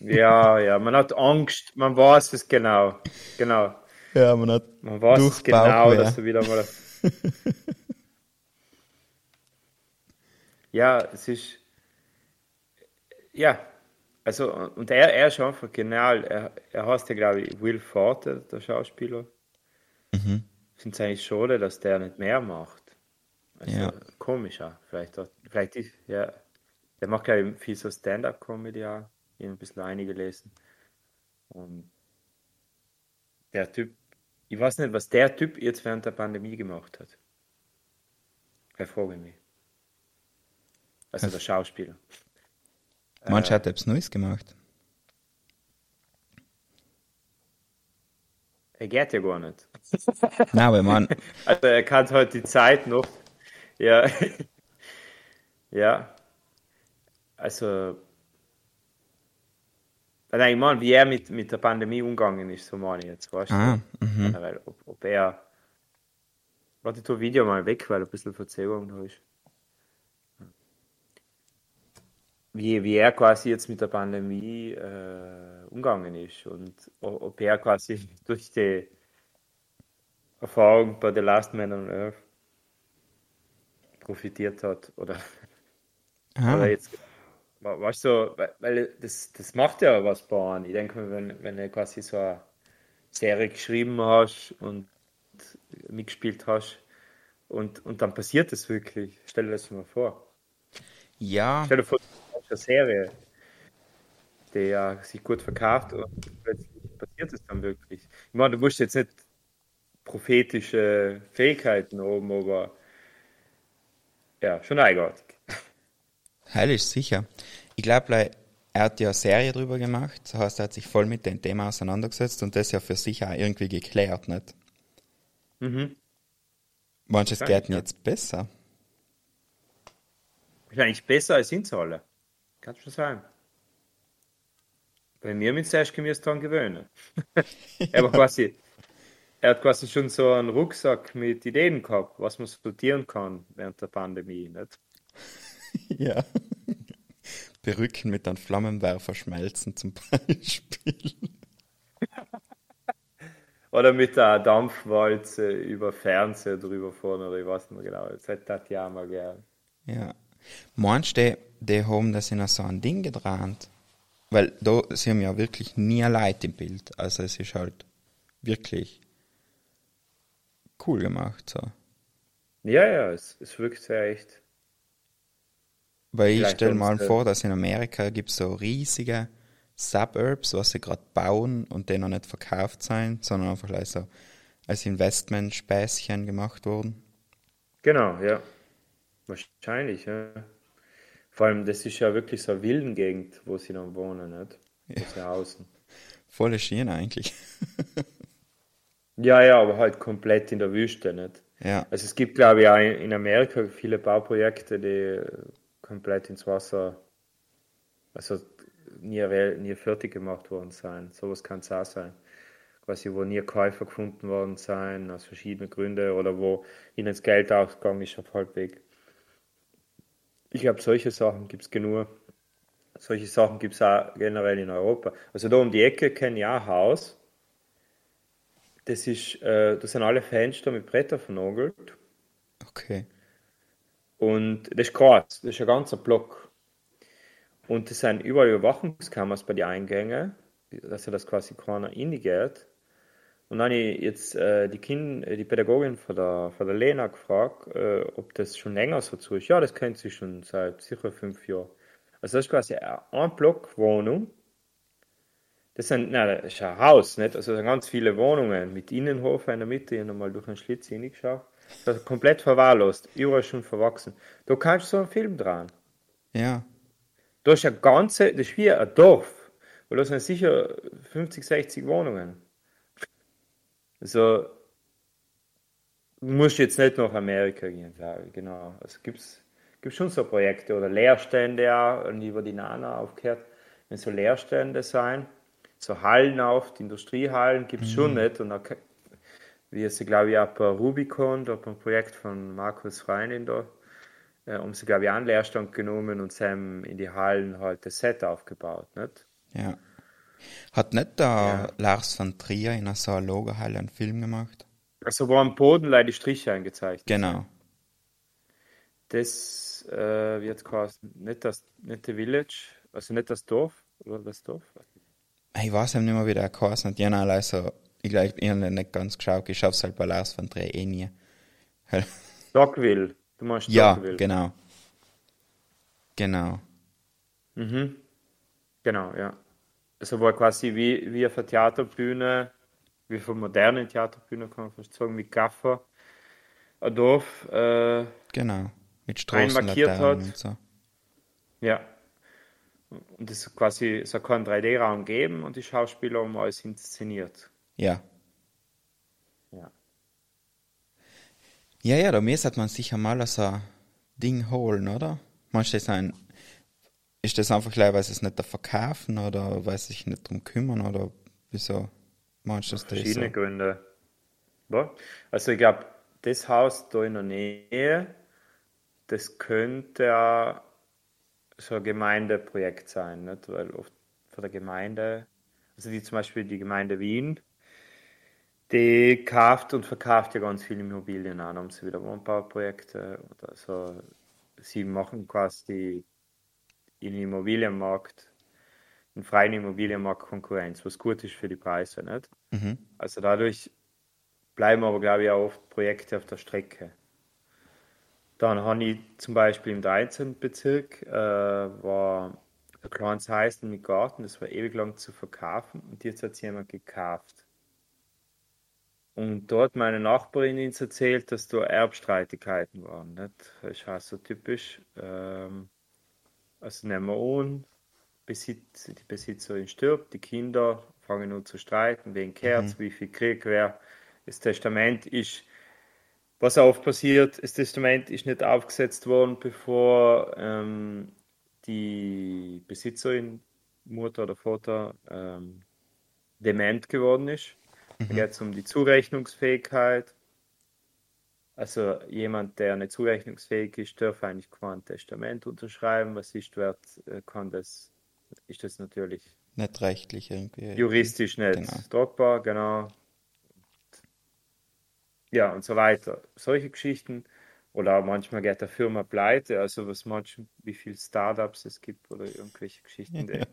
ja, ja, man hat Angst, man weiß es genau. Genau. Ja, man hat Man weiß es genau, Bauchweh. dass du wieder mal. *laughs* ja, es ist. Ja, also, und er, er ist einfach genial. Er, er heißt ja, glaube ich, Will Forte, der Schauspieler. Mhm. Ich finde es eigentlich schade, dass der nicht mehr macht. Also, Ja. komisch auch. Vielleicht, auch- vielleicht ist, ja. Der macht, ich, viel so Stand-up-Comedy auch. Ich habe ein bisschen eingelesen. Und der Typ, ich weiß nicht, was der Typ jetzt während der Pandemie gemacht hat. Ich frage mich. Also der Schauspieler. Manche hat etwas Neues gemacht. Er geht ja gar nicht. *laughs* Nein, aber man, *laughs* Also er kann halt die Zeit noch. Ja. *laughs* ja. Also. Nein, ich meine, wie er mit, mit der Pandemie umgegangen ist, so meine ich jetzt, weißt du? ah, mhm. Generell, ob, ob er. Warte, tue Video mal weg, weil ein bisschen Verzögerung da ist. Wie, wie er quasi jetzt mit der Pandemie äh, umgegangen ist und ob er quasi *laughs* durch die Erfahrung bei The Last Man on Earth profitiert hat oder, *laughs* ah, oder jetzt, weißt du, weil- weil das, das macht ja was bei einem. Ich denke mal, wenn, wenn du quasi so eine Serie geschrieben hast und mitgespielt hast und, und dann passiert das wirklich. Stell dir das mal vor. ja, Stell dir vor, eine Serie, ja sich gut verkauft und plötzlich passiert es dann wirklich. Ich meine, du musst jetzt nicht prophetische Fähigkeiten haben, aber ja, schon eigenartig. heil ist sicher. Ich glaube, er hat ja eine Serie drüber gemacht, das heißt, er hat sich voll mit dem Thema auseinandergesetzt und das ja für sich auch irgendwie geklärt, nicht? Mhm. Meinst du, es Wahrscheinlich, geht ihm jetzt besser? Wahrscheinlich besser als uns alle. Kann schon sein. Bei mir mit zuerst gemüse dran gewöhnen. *laughs* er, war quasi, er hat quasi schon so einen Rucksack mit Ideen gehabt, was man sortieren kann während der Pandemie. Nicht? *laughs* ja. Perücken mit einem Flammenwerfer schmelzen zum Beispiel. *laughs* Oder mit der Dampfwalze über Fernseher drüber fahren oder ich weiß nicht mehr genau. Das hätte ich ja mal gern. Ja. Meinst du, die haben das in so ein Ding gedreht? Weil da, sie haben ja wirklich nie Leute im Bild. Also es ist halt wirklich cool gemacht. So. Ja, ja, es, es wirkt sehr echt. Weil ich stelle mal vor, dass in Amerika gibt es so riesige Suburbs, was sie gerade bauen und die noch nicht verkauft sind, sondern einfach like so als Investmentspäßchen gemacht wurden. Genau, ja. Wahrscheinlich, ja. Vor allem, das ist ja wirklich so eine Wildengegend, wo sie dann wohnen, nicht? Wo sie hausen. Volle Schiene eigentlich. Ja, ja, aber halt komplett in der Wüste, nicht? ja, Also es gibt, glaube ich, auch in Amerika viele Bauprojekte, die komplett ins Wasser, also nie, nie fertig gemacht worden sein. Sowas kann es auch sein. Quasi, wo nie Käufer gefunden worden sein, aus verschiedenen Gründen, oder wo ihnen das Geld ausgegangen ist auf Halbweg. Ich glaube, solche Sachen gibt es genug. Solche Sachen gibt es auch generell in Europa. Also da um die Ecke kenne ich auch ein Haus. Das ist, äh, da sind alle Fenster mit Bretter vernagelt. okay. Und das ist groß, das ist ein ganzer Block. Und es sind überall Überwachungskameras bei den Eingängen, dass er das quasi keiner reingeht. Und dann habe ich jetzt äh, die, kind, äh, die Pädagogin von der, von der Lena gefragt, äh, ob das schon länger so zu ist. Ja, das kennt sie schon seit sicher fünf Jahren. Also das ist quasi ein Block Wohnung Das sind, nein, das ist ein Haus, nicht? Also ganz viele Wohnungen mit Innenhof in der Mitte, ich habe nochmal durch einen Schlitz hineingeschaut. Das ist komplett verwahrlost, überall schon verwachsen. Da kannst du so einen Film dran. Ja. Da ist ein ganze, das ist wie ein Dorf. Weil da sind sicher 50, 60 Wohnungen. Also, musst jetzt nicht nach Amerika gehen, glaube ich, genau. Also gibt's, gibt's schon so Projekte oder Leerstände auch, und über die Nana aufgehört, wenn so Leerstände sein, so Hallen auf, die Industriehallen gibt's schon nicht und auch, wie es, glaube ich, auch bei Rubicon, da beim Projekt von Markus Reinin da, äh, haben sie, glaube ich, einen Leerstand genommen und sie haben in die Hallen halt das Set aufgebaut, nicht? Ja. Hat nicht der Lars von Trier in einer Lagerhalle einen Film gemacht? Also wo am Boden leider die Striche eingezeichnet. Genau. Das äh, wird quasi nicht das nicht der Village, also nicht das Dorf oder das Dorf. Ich weiß eben nicht mehr, wie der geheißen hat. Die haben alle so, ich glaube, ich habe nicht ganz geschaut. Ich schaue es halt bei Lars von Trier eh nie. *laughs* Dogville. Du meinst ja, Dogville. genau. Genau. Mhm. Genau, ja. Also war quasi wie, wie auf einer Theaterbühne, wie von modernen Theaterbühne kann man fast sagen, mit Gaffer, ein Dorf, äh, Genau. Mit Einmarkiert Straßenlaternen hat. und so. ja. Und es quasi, es hat keinen 3D-Raum geben und die Schauspieler haben alles inszeniert. Ja. Ja. Ja, ja, da müsste man sicher mal so ein Ding holen, oder? Meinst du das ein, ist das einfach gleich, weil sie es nicht da verkaufen oder weil sie sich nicht drum kümmern oder wieso meinst du das das so? Verschiedene Gründe. Ja. Also ich glaube, das Haus da in der Nähe, das könnte auch so ein Gemeindeprojekt sein, nicht? Weil oft von der Gemeinde, also wie zum Beispiel die Gemeinde Wien, die kauft und verkauft ja ganz viele Immobilien an, haben sie wieder Wohnbauprojekte oder so. Sie machen quasi im Immobilienmarkt, im freien Immobilienmarkt Konkurrenz, was gut ist für die Preise, nicht? Mhm. Also dadurch bleiben aber, glaube ich, auch oft Projekte auf der Strecke. Dann habe ich zum Beispiel im 13. Bezirk äh, war ein kleines Häuschen mit Garten, das war ewig lang zu verkaufen und jetzt hat es jemand gekauft. Und dort meine Nachbarin uns erzählt, dass da Erbstreitigkeiten waren. Nicht? Das ist auch so typisch. Ähm, also nehmen wir an, Besitz, die Besitzerin stirbt, die Kinder fangen an zu streiten, wegen Kerz, wie viel Krieg wer. Das Testament ist, was oft passiert, das Testament ist nicht aufgesetzt worden, bevor ähm, die Besitzerin, Mutter oder Vater, ähm, dement geworden ist. Da geht es um die Zurechnungsfähigkeit. Also jemand, der nicht zurechnungsfähig ist, darf eigentlich kein Testament unterschreiben. Was ist wert, äh, kann das, ist das natürlich Nicht rechtlich irgendwie. juristisch nicht Genau. tragbar, genau. Ja, und so weiter. Solche Geschichten. Oder manchmal geht der Firma pleite, also was manchmal, wie viele Startups es gibt oder irgendwelche Geschichten. Die,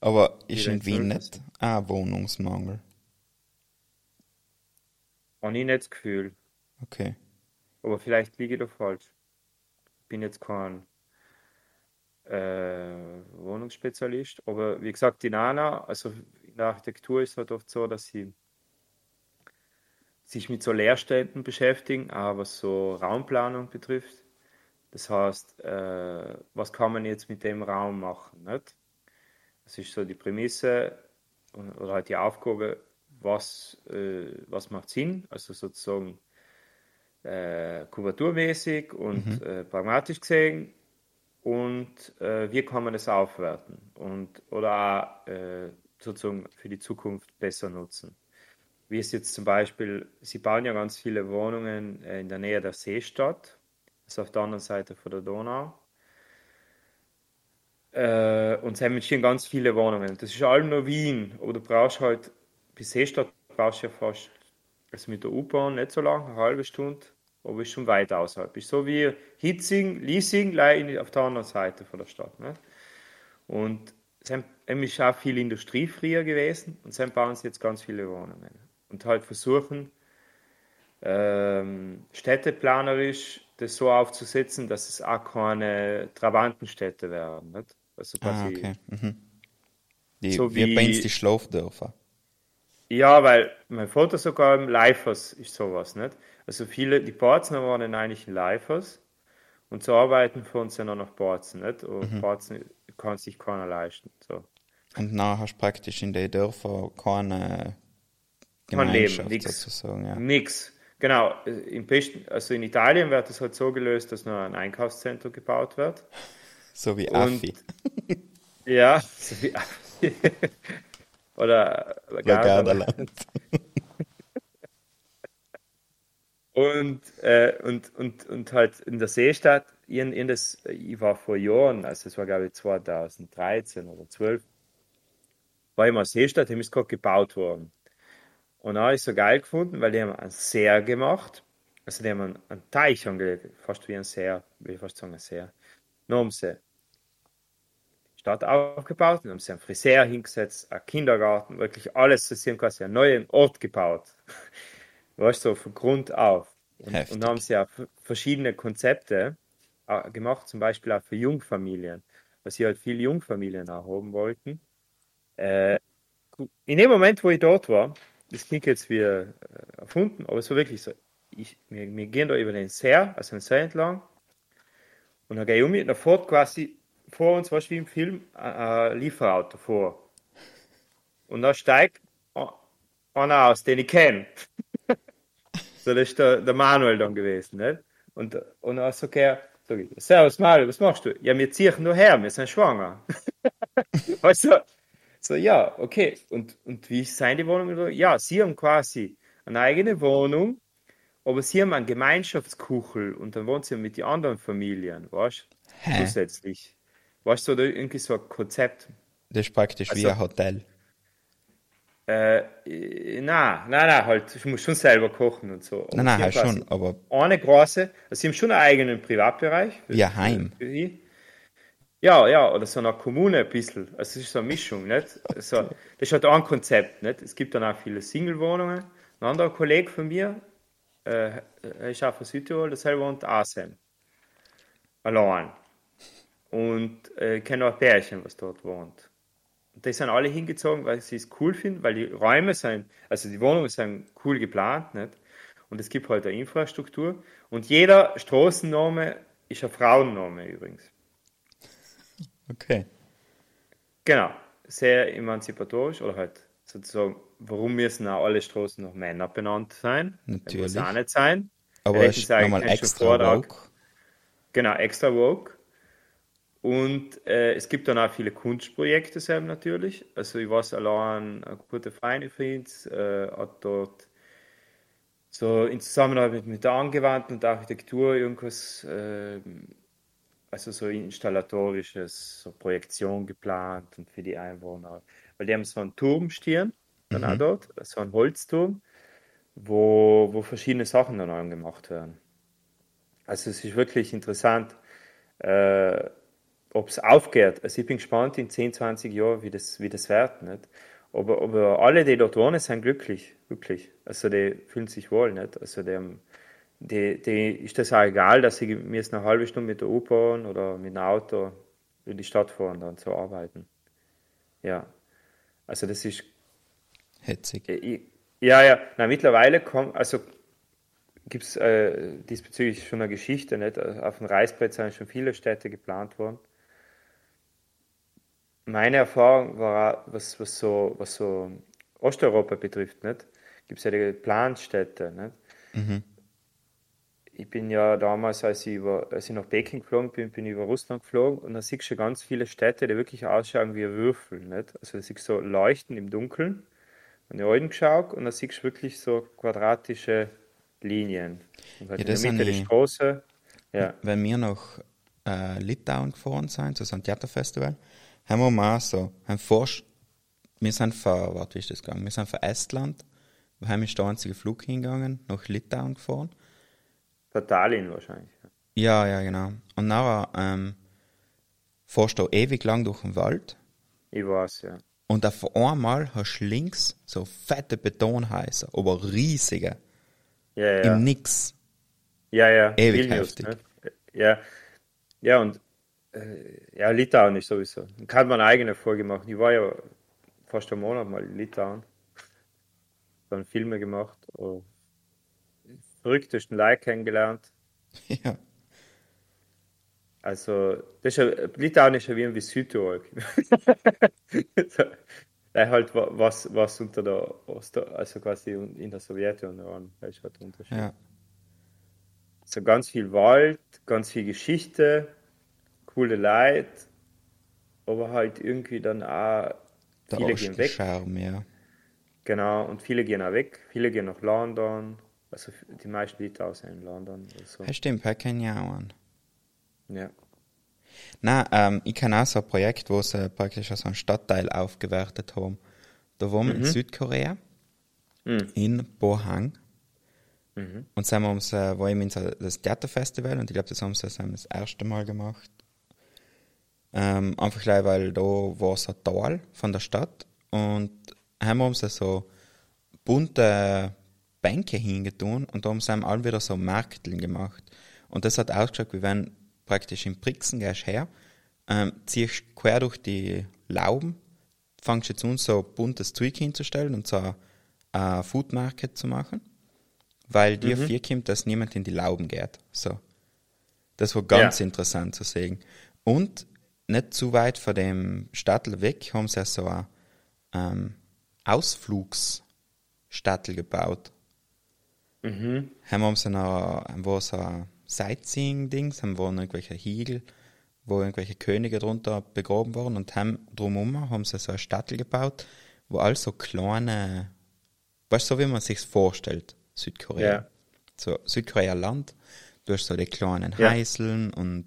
Aber ist in Wien nicht auch Wohnungsmangel? habe ich nicht das Gefühl. Okay. Aber vielleicht liege ich da falsch. Bin jetzt kein äh, Wohnungsspezialist. Aber wie gesagt, die Nana, also in der Architektur ist es halt oft so, dass sie sich mit so Leerständen beschäftigen, was so Raumplanung betrifft. Das heißt, äh, was kann man jetzt mit dem Raum machen? Nicht? Das ist so die Prämisse oder halt die Aufgabe, was, äh, was macht Sinn, also sozusagen äh, kubaturmäßig und äh, pragmatisch gesehen und äh, wie kann man das aufwerten und oder auch äh, sozusagen für die Zukunft besser nutzen. Wie es jetzt zum Beispiel, sie bauen ja ganz viele Wohnungen äh, in der Nähe der Seestadt, also auf der anderen Seite von der Donau. Äh, und sie haben entstehen ganz viele Wohnungen. Das ist allem nur Wien, aber du brauchst halt, bis Seestadt brauchst du ja fast, also mit der U-Bahn nicht so lang, eine halbe Stunde, aber ist schon weit außerhalb. Ist so wie Hitzing, Liesing, gleich auf der anderen Seite von der Stadt. Ne? Und es ist auch viel Industrie früher gewesen und dann bauen sie jetzt ganz viele Wohnungen. Und halt versuchen, ähm, städteplanerisch das so aufzusetzen, dass es auch keine Trabantenstädte werden. Nicht? Also Ah, quasi okay. Mhm. Die, So wie, wie- bei uns die Schlafdörfer. Ja, weil mein Vater sogar im Lifers ist sowas, nicht? Also viele, die Partner waren eigentlich in Lifers und zu arbeiten für uns ja noch nach Parzen, nicht? Und Mhm. Parzen kann sich keiner leisten. So. Und dann hast du praktisch in den Dörfern keine Kein Leben, Gemeinschaft nix. sozusagen. Ja. Nix. Genau. Im besten, also in Italien wird das halt so gelöst, dass nur ein Einkaufszentrum gebaut wird. *laughs* So wie Und- Affi. *laughs* Ja, so wie *laughs* oder Gardaland. Und, äh, und, und, und halt in der Seestadt, in, in das, ich war vor Jahren, also es war glaube ich 2013 oder 12, war ich mal Seestadt, die ist gerade gebaut worden. Und da habe ich so geil gefunden, weil die haben einen See gemacht, also die haben einen, einen Teich angelegt, fast wie ein See, will ich fast sagen, ein See, nur. Stadt aufgebaut, dann haben sie einen Friseur hingesetzt, einen Kindergarten, wirklich alles, sie haben quasi einen neuen Ort gebaut. Weißt du, so von Grund auf. Und, Heftig. und haben sie auch v- verschiedene Konzepte äh, gemacht, zum Beispiel auch für Jungfamilien, weil sie halt viele Jungfamilien auch haben wollten. Äh, in dem Moment, wo ich dort war, das klingt jetzt wie äh, erfunden, aber es war wirklich so, ich, wir, wir gehen da über den See, also den See entlang, und dann gehe ich um und da fährt quasi vor uns, du, wie im Film, ein, Lieferauto vor. Und da steigt einer aus, den ich kenne. So, das ist der, der Manuel dann gewesen, nicht? Und, und dann sag er, sag ich, Servus Manuel, was machst du? Ja, wir ziehen nur her, wir sind schwanger. *laughs* weißt du, so, ja, okay. Und, und wie seien die Wohnungen? Ja, sie haben quasi eine eigene Wohnung, aber sie haben einen Gemeinschaftskuchel und dann wohnen sie mit den anderen Familien, weißt du? Zusätzlich. Weißt du, oder irgendwie so ein Konzept. Das ist praktisch wie Also- ein Hotel. Äh, na, na, na, halt, ich muss schon selber kochen und so. Nein, sie haben halt schon, aber Eine große, also sie haben schon einen eigenen Privatbereich. für- ein Heim. für sie. Ja, ja, oder so eine Kommune ein bisschen. Also es ist so eine Mischung, nicht? Also, das ist halt auch ein Konzept, nicht? Es gibt dann auch viele Single-Wohnungen. Ein anderer Kollege von mir, äh, er ist auch von Südtirol, der selber wohnt Asem. Allein. Und äh, ich kenne auch ein Pärchen, was dort wohnt. Die sind alle hingezogen, weil sie es cool finden, weil die Räume sind, also die Wohnungen sind cool geplant, nicht? Und es gibt halt eine Infrastruktur. Und jeder Straßenname ist ein Frauenname übrigens. Okay. Genau. Sehr emanzipatorisch oder halt sozusagen, warum müssen auch alle Straßen nach Männern benannt sein? Natürlich. Muss auch nicht sein. Aber es ist nochmal extra Vortrag. woke. Genau, extra woke. Und äh, es gibt dann auch viele Kunstprojekte selber natürlich. Also ich weiß allein, ein guter Freund von äh, hat dort so in Zusammenarbeit mit, mit der angewandten Architektur irgendwas, äh, also so installatorisches, so Projektion geplant und für die Einwohner. Weil die haben so einen Turm stehen, dann auch dort, so einen Holzturm, wo, wo verschiedene Sachen dann angemacht werden. Also es ist wirklich interessant, äh, ob es aufgeht. Also ich bin gespannt in 10, 20 Jahren, wie das, wie das wird. Nicht? Aber, aber alle, die dort wohnen, sind glücklich, wirklich. Also die fühlen sich wohl. Nicht? Also die, haben- die, die ist das auch egal, dass sie müssen eine halbe Stunde mit der U-Bahn oder mit einem Auto in die Stadt fahren, dann zu arbeiten. Ja, also das ist Hetzig. ich- Ja, ja, na, mittlerweile kommt, also gibt es äh, diesbezüglich schon eine Geschichte, nicht? Auf dem Reißbrett sind schon viele Städte geplant worden. Meine Erfahrung war, was, was, so, was so Osteuropa betrifft, nicht? Gibt es ja die Planstädte, nicht? Ich bin ja damals, als ich, über, als ich nach Peking geflogen bin, bin ich über Russland geflogen und da siehst du schon ganz viele Städte, die wirklich ausschauen wie ein Würfel, nicht? Also da siehst du so Leuchten im Dunkeln an die Augen geschaut und da siehst du wirklich so quadratische Linien. Und halt Ja, in der das Mitte die Straße. Ja, Wenn wir nach äh, Litauen gefahren sind, zu so einem Theaterfestival, haben wir mal so, haben forsch, wir sind von, warte, wie ist das gegangen? Wir sind von Estland, wir haben ist der einzige Flug hingegangen, nach Litauen gefahren. der Tallinn wahrscheinlich. Ja, ja, genau. Und nachher, ähm, fährst du ewig lang durch den Wald Ich weiß, ja. und auf einmal hast du links so fette Betonhäuser, aber riesige, Ja, ja. im Nix. Ja, ja, Ewig Vilnius, heftig. ne? Ja, ja, und ja, Litauen ist sowieso. Ich kann meine eigene Folge machen. Ich war ja fast einen Monat mal in Litauen. Dann Filme gemacht. Oh. Verrücktesten Leute kennengelernt. *laughs* Ja. Also, das ist ja, Litauen ist ja wie ein wie Südtirol. *laughs* Weil halt wa- was, was unter der Ost, also quasi in der Sowjetunion. Das ist halt Unterschied. Ja. So ganz viel Wald, ganz viel Geschichte, coole Leute, aber halt irgendwie dann auch Der viele gehen weg. Ostscharm, ja. Genau, und viele gehen auch weg. Viele gehen nach London. Also die meisten Litauer sind in London. so. Ja, stimmt, das kenne ich auch an. Ja. Nein, ähm, ich kenne auch so ein Projekt, wo sie praktisch so einen Stadtteil aufgewertet haben. Da waren wir in Südkorea, Mhm. in Pohang. Mhm. Und dann haben sie, war eben in so das Theaterfestival und ich glaube, das haben sie das erste Mal gemacht. Ähm, einfach gleich, weil da war so ein Tal von der Stadt und haben haben sie so bunte Bänke hingetun und da haben sie alle wieder so Märkteln gemacht. Und das hat ausgeschaut, wie wenn praktisch im Brixen gehst her, ähm, ziehst quer durch die Lauben, fangst jetzt an, so buntes Zeug hinzustellen und so ein Food Market zu machen, weil dir vier kommt, dass niemand in die Lauben geht. So. Das war ganz Ja. interessant zu sehen. Und nicht zu weit von dem Stadtel weg haben sie so ein ähm, Ausflugsstadtel gebaut. Mhm. Haben sie noch, wo so ein Sightseeing-Dings, haben waren irgendwelche Hügel, wo irgendwelche Könige drunter begraben waren und haben drumherum haben sie so ein Stadtel gebaut, wo all so kleine, weißt du, so wie man sich vorstellt, Südkorea. Ja. So Südkorea-Land, du hast so die kleinen Ja. Heiseln und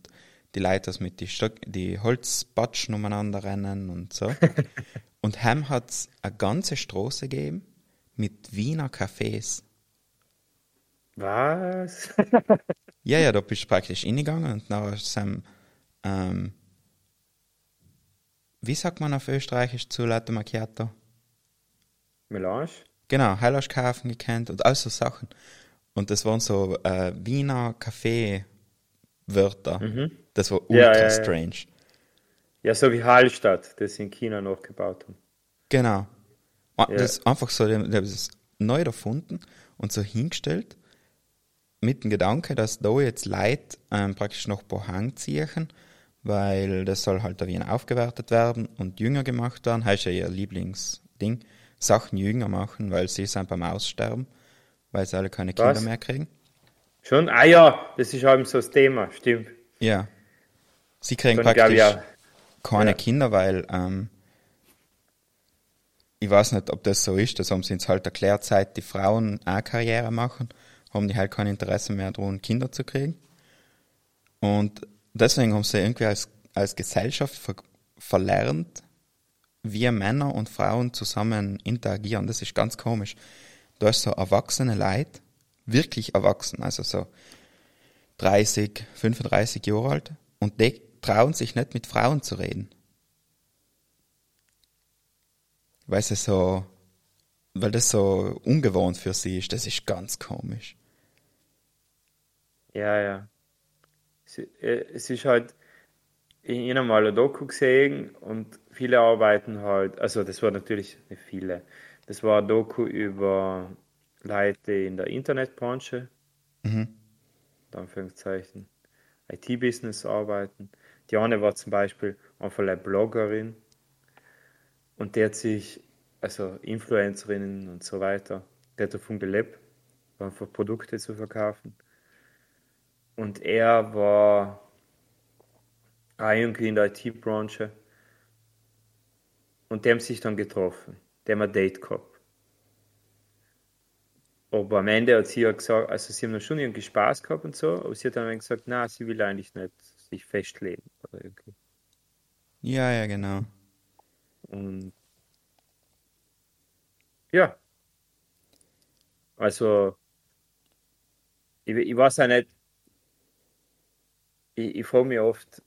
die Leute, mit die, Stock, die Holzbatschen umeinander rennen und so. *laughs* und heim hat es eine ganze Straße gegeben mit Wiener Cafés. Was? *laughs* Ja, ja, da bist du praktisch reingegangen und nachher sind, ähm, wie sagt man auf Österreichisch zu Latte Macchiato? Melange? Genau, Heilaschkafen gekannt und all so Sachen. Und das waren so äh, Wiener Kaffee-Wörter. Das war ultra. Ja, ja, strange. Ja, so wie Hallstatt, das in China nachgebaut haben. Genau. Das ist einfach so, die haben das neu erfunden und so hingestellt, mit dem Gedanke, dass da jetzt Leute ähm, praktisch noch Pohang ziehen, weil das soll halt da wieder aufgewertet werden und jünger gemacht werden. Ist ja ihr Lieblingsding. Sachen jünger machen, weil sie sind beim Aussterben, weil sie alle keine Kinder Was? mehr kriegen. Schon? Ah ja, das ist eben so das Thema, stimmt. Ja. Sie kriegen Dann praktisch ich keine Ja. Kinder, weil ähm, ich weiß nicht, ob das so ist, das haben sie uns halt erklärt, seit die Frauen auch Karriere machen, haben die halt kein Interesse mehr daran, Kinder zu kriegen. Und deswegen haben sie irgendwie als, als Gesellschaft ver verlernt, wie Männer und Frauen zusammen interagieren. Das ist ganz komisch. Du hast so erwachsene Leute, wirklich erwachsen, also so 30, 35 Jahre alt, und die trauen sich nicht mit Frauen zu reden. Weil sie so, weil das so ungewohnt für sie ist, das ist ganz komisch. Ja, ja. Es, äh, ist halt, ich habe mal eine Doku gesehen und viele arbeiten halt, also das war natürlich nicht viele, das war eine Doku über Leute in der Internetbranche, Mhm. in Anführungszeichen, IT-Business arbeiten. Die eine war zum Beispiel einfach eine Bloggerin und die hat sich, also Influencerinnen und so weiter, die hat davon gelebt, einfach Produkte zu verkaufen. Und er war irgendwie in der IT-Branche. Und die haben sich dann getroffen. Die haben ein Date gehabt. Aber am Ende hat sie ja gesagt, also sie haben dann schon irgendwie Spaß gehabt und so, aber sie hat dann gesagt, na, sie will eigentlich nicht sich festlegen. Irgendwie. Ja, ja, genau. Und ja. Also, ich, ich weiß auch nicht, ich, ich frage mich oft,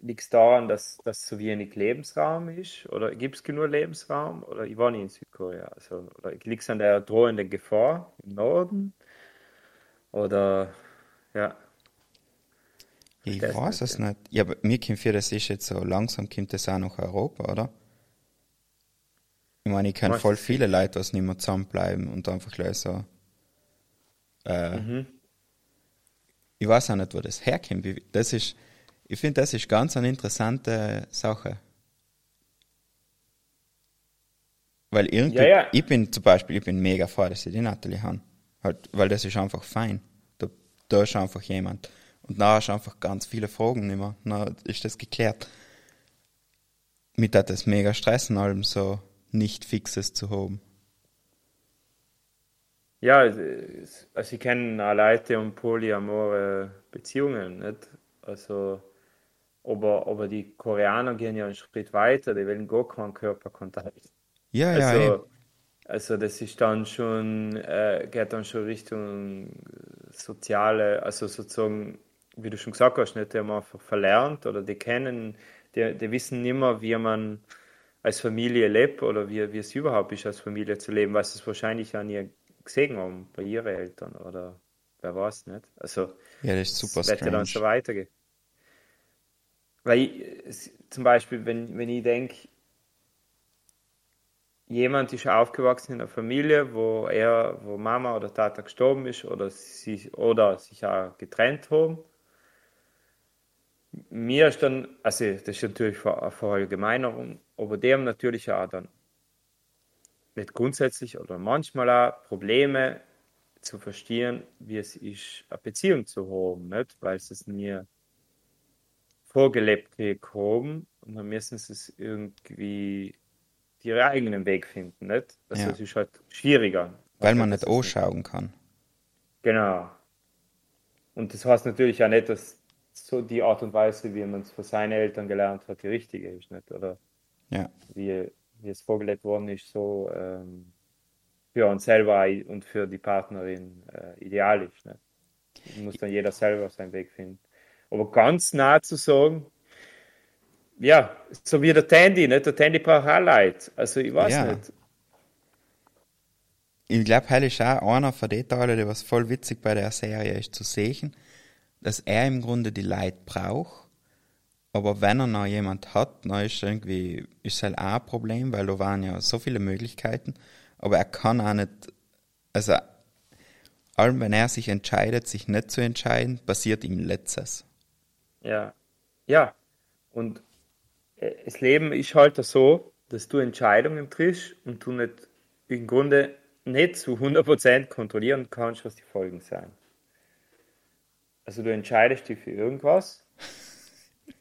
liegt es daran, dass, dass so wenig Lebensraum ist? Oder gibt es genug Lebensraum? Oder ich war nie in Südkorea. Also, oder liegt es an der drohenden Gefahr im Norden? Oder ja, Ich du weiß es nicht. Ja, aber mir kommt für das ist jetzt so langsam kommt das auch nach Europa, oder? Ich meine, ich kenne voll viele Leute, was nicht mehr zusammenbleiben und einfach gleich so. Äh, Mhm. Ich weiß auch nicht, wo das herkommt. Das ist, ich finde, das ist ganz eine interessante Sache. Weil irgendwie, Ja, ja. ich bin zum Beispiel, ich bin mega froh, dass ich die Natalie habe. Halt, weil das ist einfach fein. Da, da ist einfach jemand. Und da hast du einfach ganz viele Fragen nicht mehr. Dann ist das geklärt. Mit hat das mega stressen, allem so nicht Fixes zu haben. Ja, also ich kenne auch Leute und polyamore Beziehungen, nicht? Also, aber, aber die Koreaner gehen ja einen Schritt weiter, die wollen gar keinen Körperkontakt. Ja, ja, Also, eben. also das ist dann schon, äh, geht dann schon Richtung soziale, also sozusagen, wie du schon gesagt hast, nicht, die haben einfach verlernt oder die kennen, die, die wissen nicht mehr, wie man als Familie lebt oder wie, wie es überhaupt ist, als Familie zu leben, weil sie es wahrscheinlich auch nie gesehen haben bei ihren Eltern oder wer weiß nicht. Also Ja, das ist super es wird ja dann so weitergehen. Weil ich, zum Beispiel, wenn, wenn ich denke, jemand ist aufgewachsen in einer Familie, wo er, wo Mama oder Tata gestorben ist oder sie oder sich auch getrennt haben. Mir ist dann, also das ist natürlich eine Verallgemeinerung, aber haben natürlich auch dann nicht grundsätzlich oder manchmal auch Probleme zu verstehen, wie es ist, eine Beziehung zu haben, nicht? weil sie es nie vorgelebt haben und dann müssen sie es irgendwie ihren eigenen Weg finden, nicht? Also Ja. es ist halt schwieriger. Weil man Das nicht ist anschauen kann. Genau. Und das heißt natürlich auch nicht, dass so die Art und Weise, wie man es von seinen Eltern gelernt hat, die richtige ist, nicht? Oder Ja. wie, wie es vorgelebt worden ist, so ähm, für uns selber und für die Partnerin äh, ideal ist. Nicht? Muss dann jeder selber seinen Weg finden. Aber ganz nah zu sagen, ja, so wie der Tandy, nicht? Der Tandy braucht auch Leid. Also ich weiß Ja. nicht. Ich glaube, Heil ist auch einer von den Teilen, die was voll witzig bei der Serie ist zu sehen, dass er im Grunde die Leid braucht, aber wenn er noch jemand hat, dann ist irgendwie, ist halt auch ein Problem, weil da waren ja so viele Möglichkeiten, aber er kann auch nicht, also, allem wenn er sich entscheidet, sich nicht zu entscheiden, passiert ihm Letztes. Ja, ja. Und äh, das Leben ist halt so, dass du Entscheidungen triffst und du nicht im Grunde nicht zu 100% kontrollieren kannst, was die Folgen sein. Also du entscheidest dich für irgendwas. *laughs*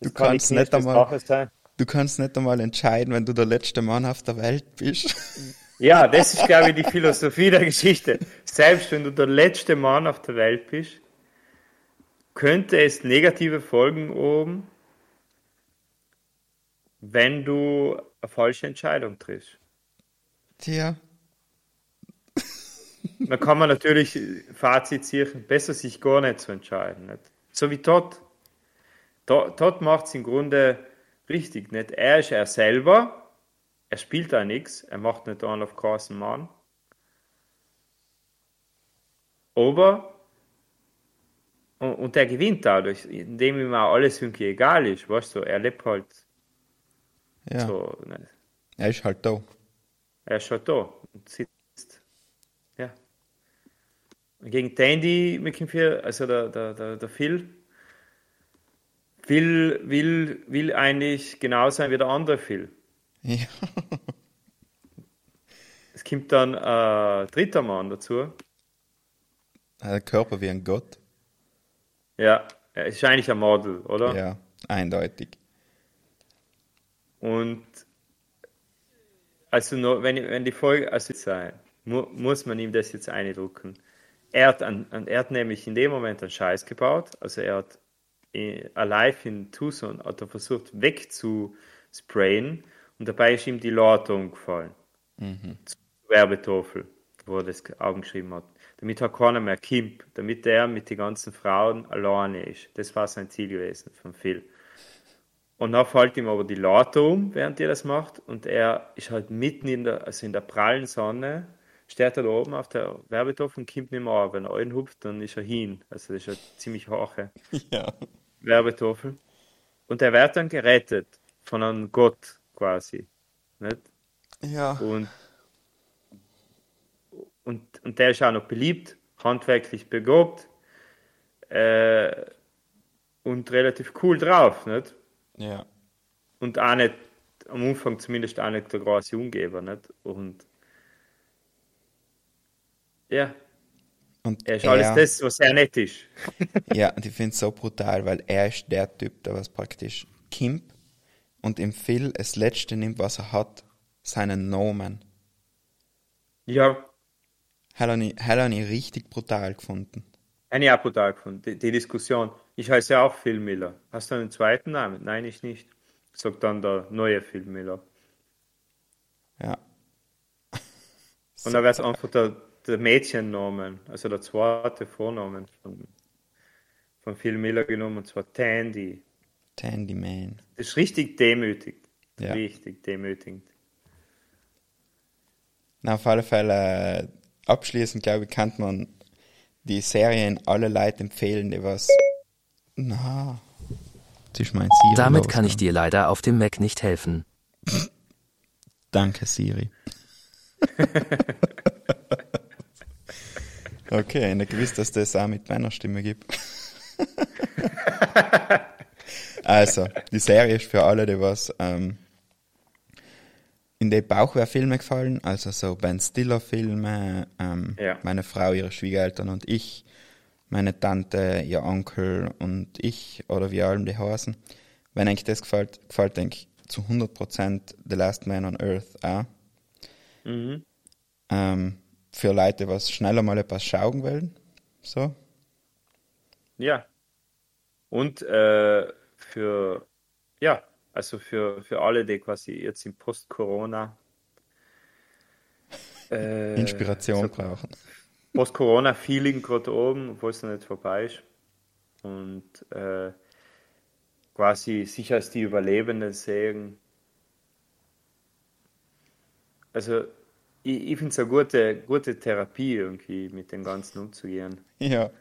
Du Das kann kannst nicht einmal- sein. Du kannst nicht einmal entscheiden, wenn du der letzte Mann auf der Welt bist. *laughs* Ja, das ist, glaube ich, die *laughs* Philosophie der Geschichte. Selbst wenn du der letzte Mann auf der Welt bist, könnte es negative Folgen haben, wenn du eine falsche Entscheidung triffst. Tja, Dann kann man natürlich Fazit ziehen, besser sich gar nicht zu entscheiden. Nicht? So wie Todd. To- Todd macht es im Grunde richtig. Nicht? Er ist er selber, er spielt da nichts, er macht nicht einen auf krassen Mann. Aber, und, und er gewinnt dadurch, indem ihm auch alles irgendwie egal ist. Weißt du, er lebt halt ja, so. Er ist halt da. Er ist halt da und sitzt. Gegen Tandy McIntyre, also der, der, der, der Phil, will, will, will eigentlich genau sein wie der andere Phil. Ja. Es kommt dann ein dritter Mann dazu. Der Körper wie ein Gott. Ja, er ist eigentlich ein Model, oder? Ja, eindeutig. Und also nur, wenn, wenn die Folge, also sein, mu, muss man ihm das jetzt eindrücken. Er hat, an, an, er hat nämlich in dem Moment einen Scheiß gebaut, also er hat äh, alive in Tucson hat er versucht wegzusprayen und dabei ist ihm die Lorte umgefallen. Zur Werbetafel, wo er das aufgeschrieben hat. Damit hat keiner mehr Kimp, damit er mit den ganzen Frauen alleine ist. Das war sein Ziel gewesen von Phil. Und dann fällt ihm aber die Laute um, während er das macht. Und er ist halt mitten in der, also in der prallen Sonne, steht er da oben auf der Werbetafel und kommt nicht mehr an. Wenn er einhupft, dann ist er hin. Also das ist eine ziemlich hohe Ja. *laughs* Werbetafel. Und er wird dann gerettet von einem Gott quasi. Nicht? Ja. Und, und, und der ist auch noch beliebt, handwerklich begabt äh, und relativ cool drauf, nicht? Ja. Und auch nicht, am Anfang zumindest auch nicht der große Umgeber, nicht? Und ja, Und er ist alles das, was er nicht ist. *laughs* Ja, und ich finde es so brutal, weil er ist der Typ, der was praktisch kommt und im Phil das Letzte nimmt, was er hat, seinen Namen. Ja, Hat er nicht- er richtig brutal gefunden. Eine ich auch brutal gefunden, die, die Diskussion. Ich heiße ja auch Phil Miller. Hast du einen zweiten Namen? Nein, ich nicht. Sagt dann der neue Phil Miller. Ja. Und dann wird *laughs* einfach der, der Mädchennamen, also der zweite Vornamen von, von Phil Miller genommen, und zwar Tandy. Tandy Man. Das ist richtig demütig. Ja. Richtig demütigend. Na, auf alle Fälle, äh, abschließend, glaube ich, kann man die Serie in alle Leute empfehlen, die was. Na. Das ist mein Siri. Damit kann los, ich dir leider auf dem Mac nicht helfen. Danke, Siri. *laughs* okay, ich gewiss, dass das auch mit meiner Stimme gibt. *laughs* also, die Serie ist für alle, die was ähm, in die Bauchwehrfilme gefallen, also so Ben Stiller-Filme, ähm, Ja. meine Frau, ihre Schwiegereltern und ich, meine Tante, ihr Onkel und ich, oder wie allem die heißen. Wenn euch das gefällt, gefällt denke ich zu 100% The Last Man on Earth auch. Mhm. Ähm, für Leute, was schneller mal etwas schauen wollen. So. Ja. Und äh, für, ja, also für, für alle, die quasi jetzt im Post-Corona äh, Inspiration so brauchen. Post-Corona-Feeling gerade oben, obwohl es noch nicht vorbei ist. Und äh, quasi sich als die Überlebenden sehen. Also, ich, ich finde es eine gute, gute Therapie irgendwie, mit dem Ganzen umzugehen. Ja. *laughs*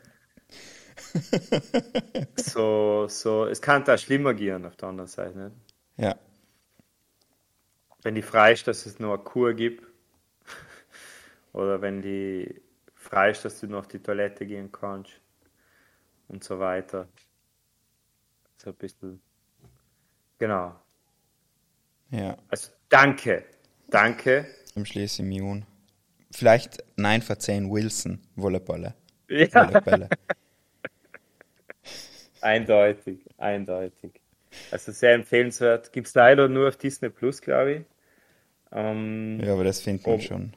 So, so, es kann da schlimmer gehen auf der anderen Seite. Nicht? Ja. Wenn die frei ist, dass es nur eine Kur gibt. *laughs* Oder wenn die frei ist, dass du noch auf die Toilette gehen kannst. Und so weiter. So ein bisschen. Genau. Ja. Also danke. Danke. Im Schließ Immun. Vielleicht 9 von 10 Wilson Volleybälle. Ja, Volleybälle. *laughs* eindeutig. Eindeutig. Also sehr empfehlenswert. Gibt es leider nur auf Disney Plus, glaube ich. Ähm, ja, aber das findet man schon.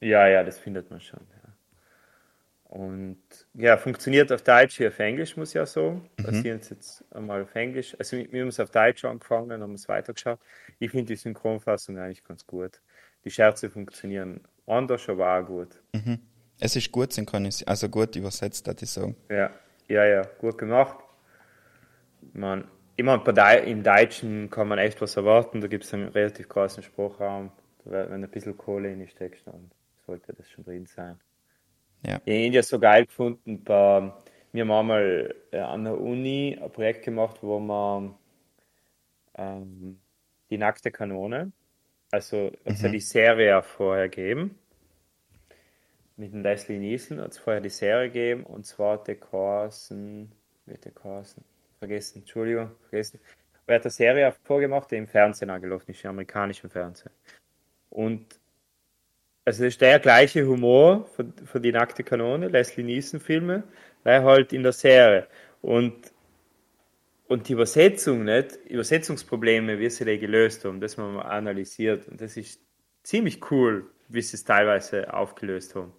Ja, ja, das findet man schon. Ja. Und ja, funktioniert auf Deutsch wie auf Englisch, muss ich ja. Basieren es jetzt einmal auf Englisch. Also wir haben es auf Deutsch angefangen, haben es weitergeschaut. Ich finde die Synchronfassung eigentlich ganz gut. Die Scherze funktionieren anders, aber auch gut. Es ist gut synchronisiert, also gut übersetzt, würde ich sagen. Ja, ja, ja, gut gemacht. Man, immer Dei- im Deutschen kann man echt was erwarten. Da gibt es einen relativ großen Sprachraum. Wenn ein bisschen Kohle in die steckst, dann sollte das schon drin sein. Ja. Ich habe ja so geil gefunden. Bei, wir haben einmal äh, an der Uni ein Projekt gemacht, wo man ähm, die nackte Kanone, also hat es ja die Serie auch vorher gegeben, mit dem Leslie Nielsen hat es vorher die Serie gegeben und zwar hat der Carson, hat der Carson, vergessen, Entschuldigung, vergessen. Er hat eine Serie vorgemacht, die im Fernsehen angelaufen ist, im amerikanischen Fernsehen. Und also das ist der gleiche Humor von, von die nackte Kanone, Leslie Nielsen Filme, weil halt in der Serie. Und, und die Übersetzung, nicht? Übersetzungsprobleme, wie sie die gelöst haben, das haben wir mal analysiert. Und das ist ziemlich cool, wie sie es teilweise aufgelöst haben.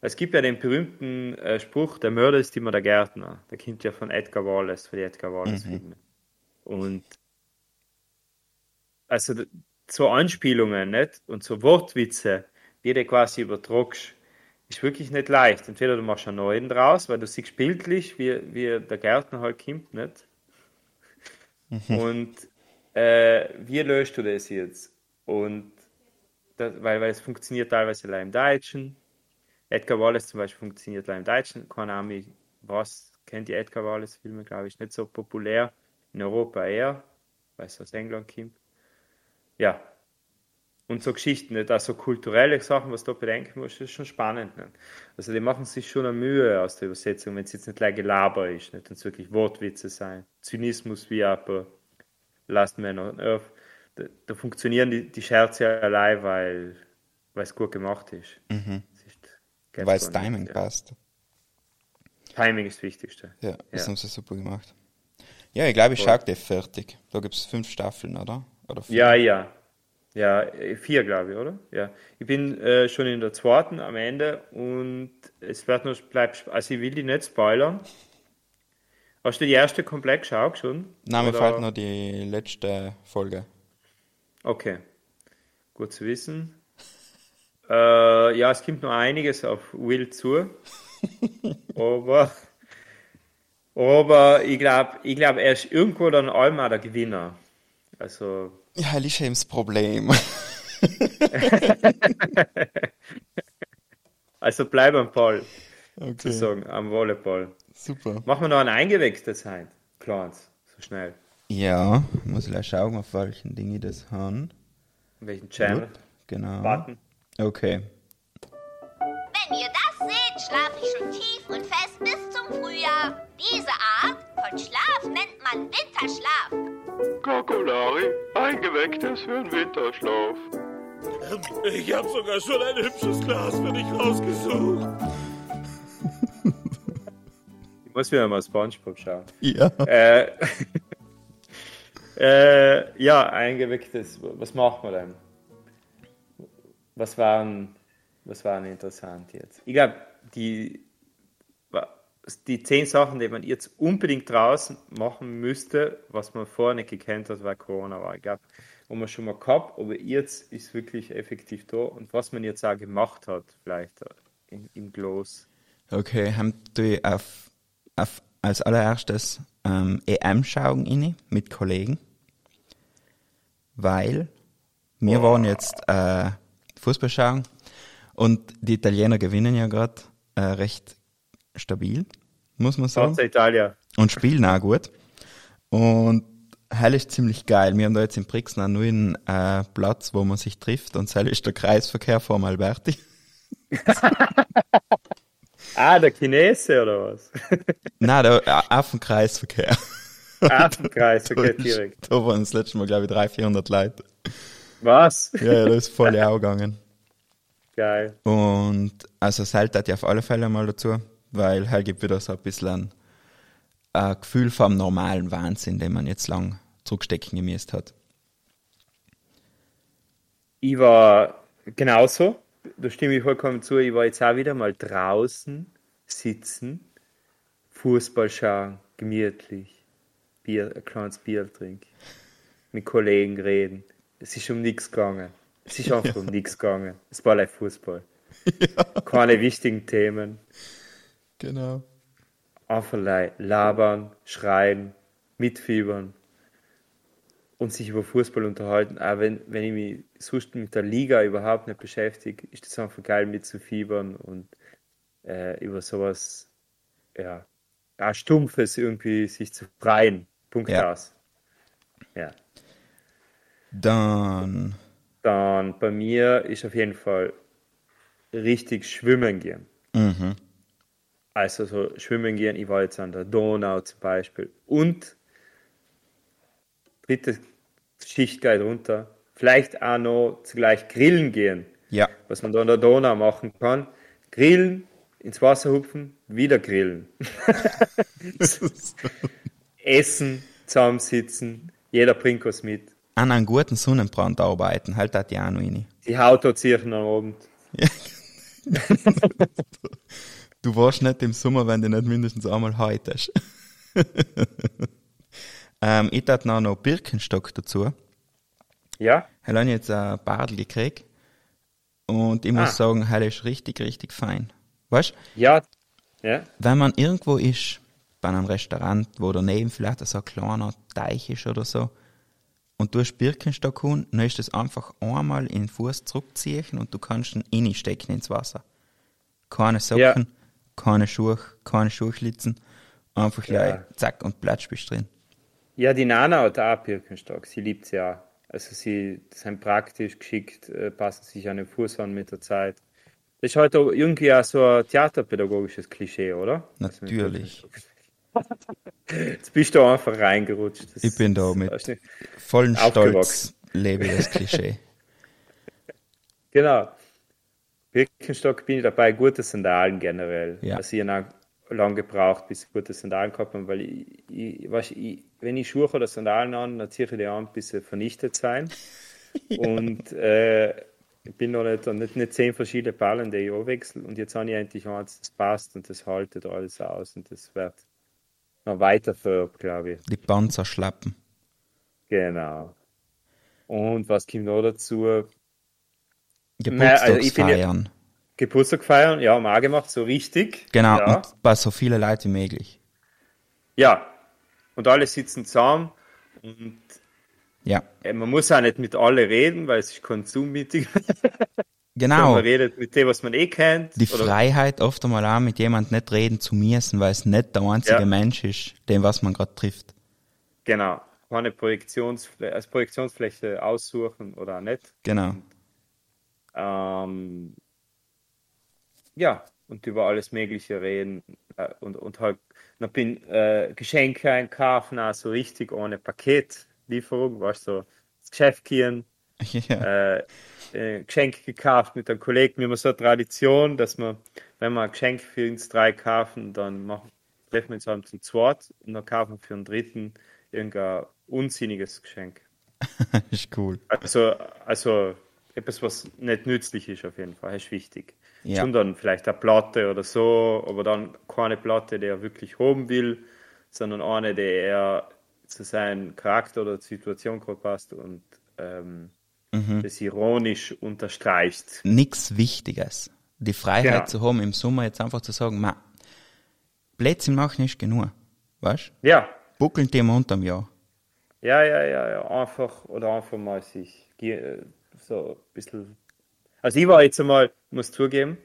Es gibt ja den berühmten äh, Spruch, der Mörder ist immer der Gärtner. Der kommt ja von Edgar Wallace, von den Edgar Wallace Filmen. Und also so Anspielungen nicht? und so Wortwitze, die du quasi übertragst, ist wirklich nicht leicht. Entweder du machst einen neuen draus, weil du siehst bildlich, wie, wie der Gärtner halt kommt, nicht? Und äh, wie löst du das jetzt? Und das, weil, weil es funktioniert teilweise allein im Deutschen. Edgar Wallace zum Beispiel funktioniert allein im Deutschen. Ahnung, was kennt die Edgar Wallace Filme, glaube ich, nicht so populär. In Europa eher, weil es aus England kommt. Ja, Und so Geschichten, nicht? Also kulturelle Sachen, was du da bedenken musst, ist schon spannend. Nicht? Also die machen sich schon eine Mühe aus der Übersetzung, wenn es jetzt nicht gleich Gelaber ist, nicht? Wenn es wirklich Wortwitze sein. Zynismus wie aber Last Man on Earth. Da, da funktionieren die, die Scherze allein, weil es gut gemacht ist. Mhm. Es ist Weil nicht, Timing ja. passt. Timing ist das Wichtigste. Ja, das Ja. haben sie super gemacht. Ja, ich glaube, ich schaue fertig. Da gibt es fünf Staffeln, oder? Oder vier? Ja, ja. Ja, äh, vier, glaube ich, oder? Ja. Ich bin äh, schon in der zweiten am Ende und es wird noch bleibt, also ich will die nicht spoilern. Hast du die erste komplett geschaut schon? Nein, mir Oder- fehlt noch die letzte Folge. Okay, gut zu wissen. *laughs* Äh, ja, es kommt noch einiges auf Will zu, *laughs* aber, aber ich glaube, ich glaub, er ist irgendwo dann einmal der Gewinner. Also, Ja, Problem. *laughs* also bleib am Ball, Okay, sozusagen, am Volleyball. super. Machen wir noch ein eingewechseltes sein, Kleins, so schnell. Ja, muss ich gleich schauen, auf welchen Dinge das haben. Welchen Channel? Genau. Button. Okay. Wenn ihr das seht, schlafe ich schon tief und fest bis zum Frühjahr. Diese Art von Schlaf nennt man Winterschlaf. Kakolari, eingewecktes für den Winterschlaf. Ich habe sogar schon ein hübsches Glas für dich rausgesucht. Ich muss wieder mal Spongebob schauen. Ja. Äh, *laughs* äh, ja, eingewecktes. Was macht man denn? Was waren, was waren interessant jetzt? Ich glaube, die, die zehn Sachen, die man jetzt unbedingt draußen machen müsste, was man vorher nicht gekannt hat, weil Corona war. Ich glaube, haben wir schon mal gehabt, aber jetzt ist wirklich effektiv da und was man jetzt auch gemacht hat, vielleicht in, im Gloss. Okay, haben du auf, auf, als allererstes ähm, EM schauen inne mit Kollegen, weil wir waren jetzt äh, Fußball schauen und die Italiener gewinnen ja gerade äh, recht stabil, muss man sagen. Forza Italia. und spielen auch gut. Und hell ist ziemlich geil. Wir haben da jetzt in Brixen einen neuen äh, Platz, wo man sich trifft und hell ist der Kreisverkehr vor Alberti. *laughs* Ah, der Chinese oder was? *laughs* Nein, der äh, Affenkreisverkehr. Affenkreis, okay, *laughs* Da ist- direkt. Da waren das letzte Mal, glaube ich, 300, 400 Leute. Was? Ja, ja, das ist voll auch gegangen. Geil. Und also es hält halt ja auf alle Fälle mal dazu, weil halt gibt wieder so ein bisschen ein, ein Gefühl vom normalen Wahnsinn, den man jetzt lang zurückstecken gemäßt hat. Ich war genauso, da stimme ich vollkommen zu, ich war jetzt auch wieder mal draußen sitzen, Fußball schauen, gemütlich, Bier, ein kleines Bier trinken, mit Kollegen reden. Es ist um nichts gegangen. Es ist einfach *laughs* um nichts gegangen. Es war like Fußball. Keine wichtigen Themen. Genau. Like labern, schreien, mitfiebern und sich über Fußball unterhalten. Auch wenn, wenn ich mich sonst mit der Liga überhaupt nicht beschäftige, ist das einfach geil mitzufiebern und äh, über sowas, ja, ja, Stumpfes irgendwie sich zu freien. Punkt Ja. aus. Ja. Dann, Dann bei mir ist auf jeden Fall richtig schwimmen gehen. mhm. Also so schwimmen gehen, ich war jetzt an der Donau zum Beispiel. Und dritte Schicht geht runter. Vielleicht auch noch zugleich grillen gehen, ja, was man da an der Donau machen kann. Grillen, ins Wasser hupfen, wieder grillen. *laughs* Essen, zusammensitzen, jeder bringt was mit. an einem guten Sonnenbrand arbeiten, halt hat die auch noch rein. Die Haut hat sich am Abend. *laughs* Du warst nicht im Sommer, wenn du nicht mindestens einmal heutest. *laughs* ähm, ich tat noch noch Birkenstock dazu. Ja? Ich habe jetzt ein Badel gekriegt. Und ich muss Ah. sagen, er ist richtig, richtig fein. Weißt Ja. Ja? wenn man irgendwo ist, bei einem Restaurant, wo daneben vielleicht so ein kleiner Teich ist oder so, und du hast Birkenstock und dann ist das einfach einmal in den Fuß zurückziehen und du kannst ihn reinstecken ins Wasser. Keine Socken, Ja. Keine Schuhe, keine Schuhschlitzen, einfach Ja. gleich, zack, und platsch bist drin. Ja, die Nana hat auch Birkenstock. Sie liebt sie auch. Also sie sind praktisch geschickt, äh, passen sich an den Fuß an mit der Zeit. Das ist halt auch irgendwie auch so ein theaterpädagogisches Klischee, oder? Natürlich. *laughs* Jetzt bist du einfach reingerutscht. Das, Ich bin da mit vollen Stolz lebe das Klischee. *laughs* Genau. Birkenstock bin ich dabei, gute Sandalen generell. Ja. Also ich habe lange gebraucht, bis ich gute Sandalen gehabt habe, weil ich, ich, weißt, ich, wenn ich Schuhe oder Sandalen an, dann ziehe ich die an, bis sie vernichtet sein. *laughs* Und äh, ich bin noch nicht, nicht, nicht zehn verschiedene Ballen, die ich auch wechsle. Und jetzt habe ich endlich eins, das passt und das haltet alles aus und das wird noch weiter vererbt, glaube ich. Die Panzer schlappen. Genau. Und was kommt noch dazu? Naja, also Geburtstagsfeiern. Geburtstag feiern, ja, haben wir auch gemacht, so richtig. Genau, Ja. und bei so vielen Leuten wie möglich. ja. Und alle sitzen zusammen und Ja, äh, man muss auch nicht mit alle reden, weil es ist Konsum-Meeting. *laughs* genau. Man redet mit dem, was man eh kennt. Die oder- Freiheit, oft einmal auch mit jemand nicht reden zu müssen, weil es nicht der einzige Ja. Mensch ist, den was man gerade trifft. Genau. Keine Projektionsfläche, als Projektionsfläche aussuchen oder auch nicht. Genau. Ähm, ja, und über alles Mögliche reden äh, und, und halt noch bin äh, Geschenke einkaufen, also richtig ohne Paketlieferung, weißt du, so ins Geschäft gehen, *laughs* ja. äh, äh, Geschenke gekauft mit einem Kollegen. Wir haben so eine Tradition, dass wir, wenn wir ein Geschenk für uns drei kaufen, dann machen, treffen wir uns halt zum zweit und dann kaufen wir für einen dritten irgendein unsinniges Geschenk. *laughs* ist cool. Also, also etwas, was nicht nützlich ist auf jeden Fall, das ist wichtig. Ja. Dann vielleicht eine Platte oder so, aber dann keine Platte, die er wirklich haben will, sondern eine, die er zu seinem Charakter oder Situation gerade passt und ähm, Mhm. das ironisch unterstreicht. Nix Wichtiges. Die Freiheit Genau. zu haben, im Sommer jetzt einfach zu sagen, ma, Blödsinn machen ist genug. Weißt Ja, Buckeln die unterm Jahr. ja, ja, ja, ja, einfach oder einfach mal sich äh, so ein bisschen. Also ich war jetzt einmal, muss zugeben,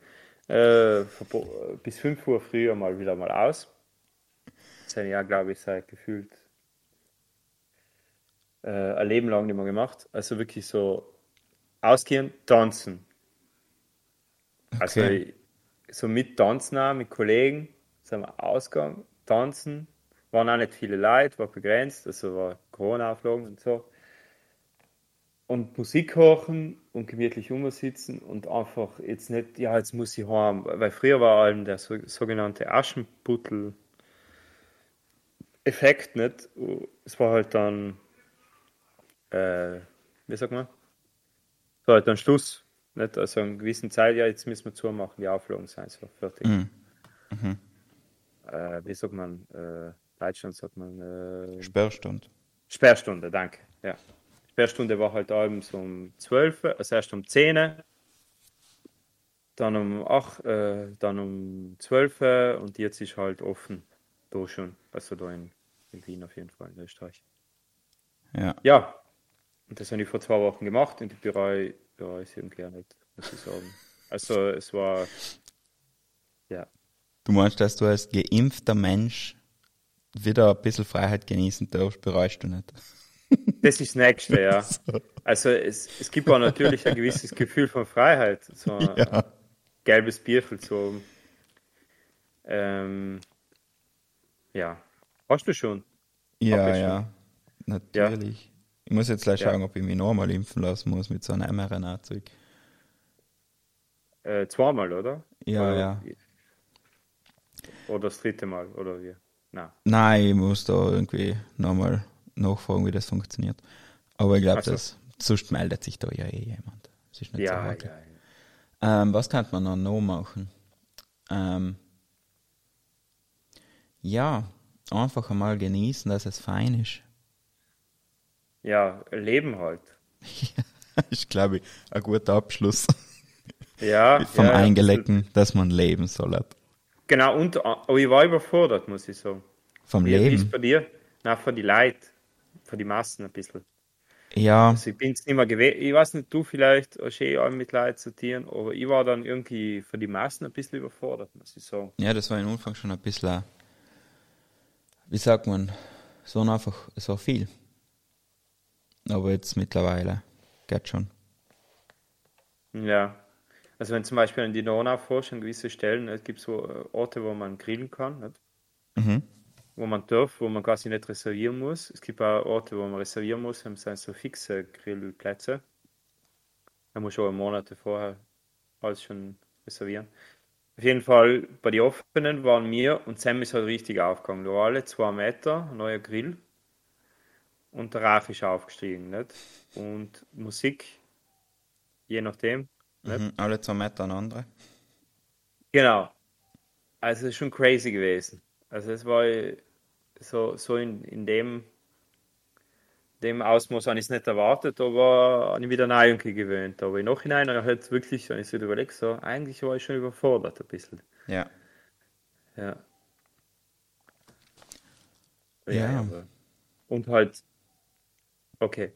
äh, bis 5 Uhr früher mal wieder mal aus. Das habe ich ja, glaube ich, seit gefühlt äh, ein Leben lang nicht mehr gemacht. Also wirklich so ausgehen, tanzen. Also Okay. so mit Tanzen auch, mit Kollegen, sind wir ausgegangen, tanzen. Waren auch nicht viele Leute, war begrenzt, also war Corona-Auflagen und so. Und Musik hören und gemütlich umsitzen und einfach jetzt nicht, ja, jetzt muss ich heim, weil früher war allem der so, sogenannte Aschenputtel-Effekt nicht. Es war halt dann, äh, wie sagt man? Es war halt dann Schluss, nicht? Also in gewissen Zeit, ja, jetzt müssen wir zumachen, die Auflagen sind so fertig. Mhm. Äh, wie sagt man, äh, Deutschland sagt man, äh, Sperrstunde. Sperrstunde, danke. Ja. Sperrstunde war halt abends um 12, Uhr, also erst um 10, Uhr, dann um 8, äh, dann um 12 Uhr und jetzt ist halt offen. Da schon. Also da in, in Wien auf jeden Fall, in Österreich. Ja. Ja, und das habe ich vor zwei Wochen gemacht und ich bereue, bereue es irgendwie auch nicht, muss ich sagen. Also es war, ja, Du meinst, dass du als geimpfter Mensch wieder ein bisschen Freiheit genießen darfst, bereust du nicht. Das ist das Nächste, ja. *laughs* Also es, es gibt auch natürlich ein gewisses Gefühl von Freiheit, so ein Ja. gelbes Bierchen zu haben. Ähm, ja, hast du schon? Ja, ich schon. ja. Natürlich. Ich muss jetzt gleich Ja. schauen, ob ich mich nochmal impfen lassen muss mit so einem mRNA-Zeug. Äh, zweimal, oder? Ja, oder, ja. Oder das dritte Mal, oder wie? Na, Nein, ich muss da irgendwie nochmal nachfragen, wie das funktioniert. Aber ich glaube, so. das sonst meldet sich da ja eh jemand. Das ist nicht so ja, hart. ja, ja. Ähm, was kann man noch machen? Ähm, ja, einfach einmal genießen, dass es fein ist. Ja, Leben halt. *laughs* ist, glaube ich, ein guter Abschluss *laughs* Ja, vom ja, Eingeleckten, dass man leben soll. Genau, und aber ich war überfordert, muss ich sagen. Vom Wie ist Leben. bei dir? Na, für die Leute, für die Massen ein bisschen. Ja, Also ich bin es nicht mehr gewesen. Ich weiß nicht, du vielleicht eh auch mit zu tun, aber ich war dann irgendwie für die Massen ein bisschen überfordert, muss ich sagen. ja, das war im Anfang schon ein bisschen, wie sagt man, so einfach, war viel. Aber jetzt mittlerweile geht schon. Ja. Also wenn zum Beispiel an die Donau an gewisse Stellen, es gibt so äh, Orte, wo man grillen kann, nicht? Mhm. Wo man darf, wo man quasi nicht reservieren muss. Es gibt auch Orte, wo man reservieren muss, haben sind so fixe Grillplätze. Da muss schon Monate vorher alles schon reservieren. Auf jeden Fall, bei den offenen waren wir und Sam ist halt richtig aufgegangen. Da alle zwei Meter, ein neuer Grill. Und der Rauch ist aufgestiegen, nicht? Und Musik, je nachdem. Mhm. Alle zwei Meter eine andere. Genau. Also es ist schon crazy gewesen. Also es war so, so in, in dem, dem Ausmaß habe ich es nicht erwartet, aber habe ich wieder neu gewöhnt. Aber im Nachhinein habe ich halt wirklich, wenn ich so überlege, so, eigentlich war ich schon überfordert ein bisschen. Ja. Ja. Ja. aber- Und halt, okay.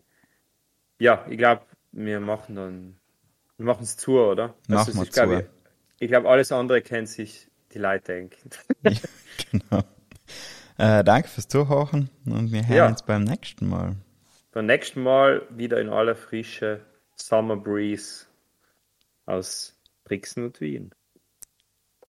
Ja, ich glaube, wir machen dann, wir machen es zu, oder? Machen es wir zu. Ich, glaube, alles andere kennt sich die Leute denken. *laughs* genau. Äh, danke fürs Zuhören und wir hören Ja. uns beim nächsten Mal. Beim nächsten Mal wieder in aller Frische Summer Breeze aus Brixen und Wien.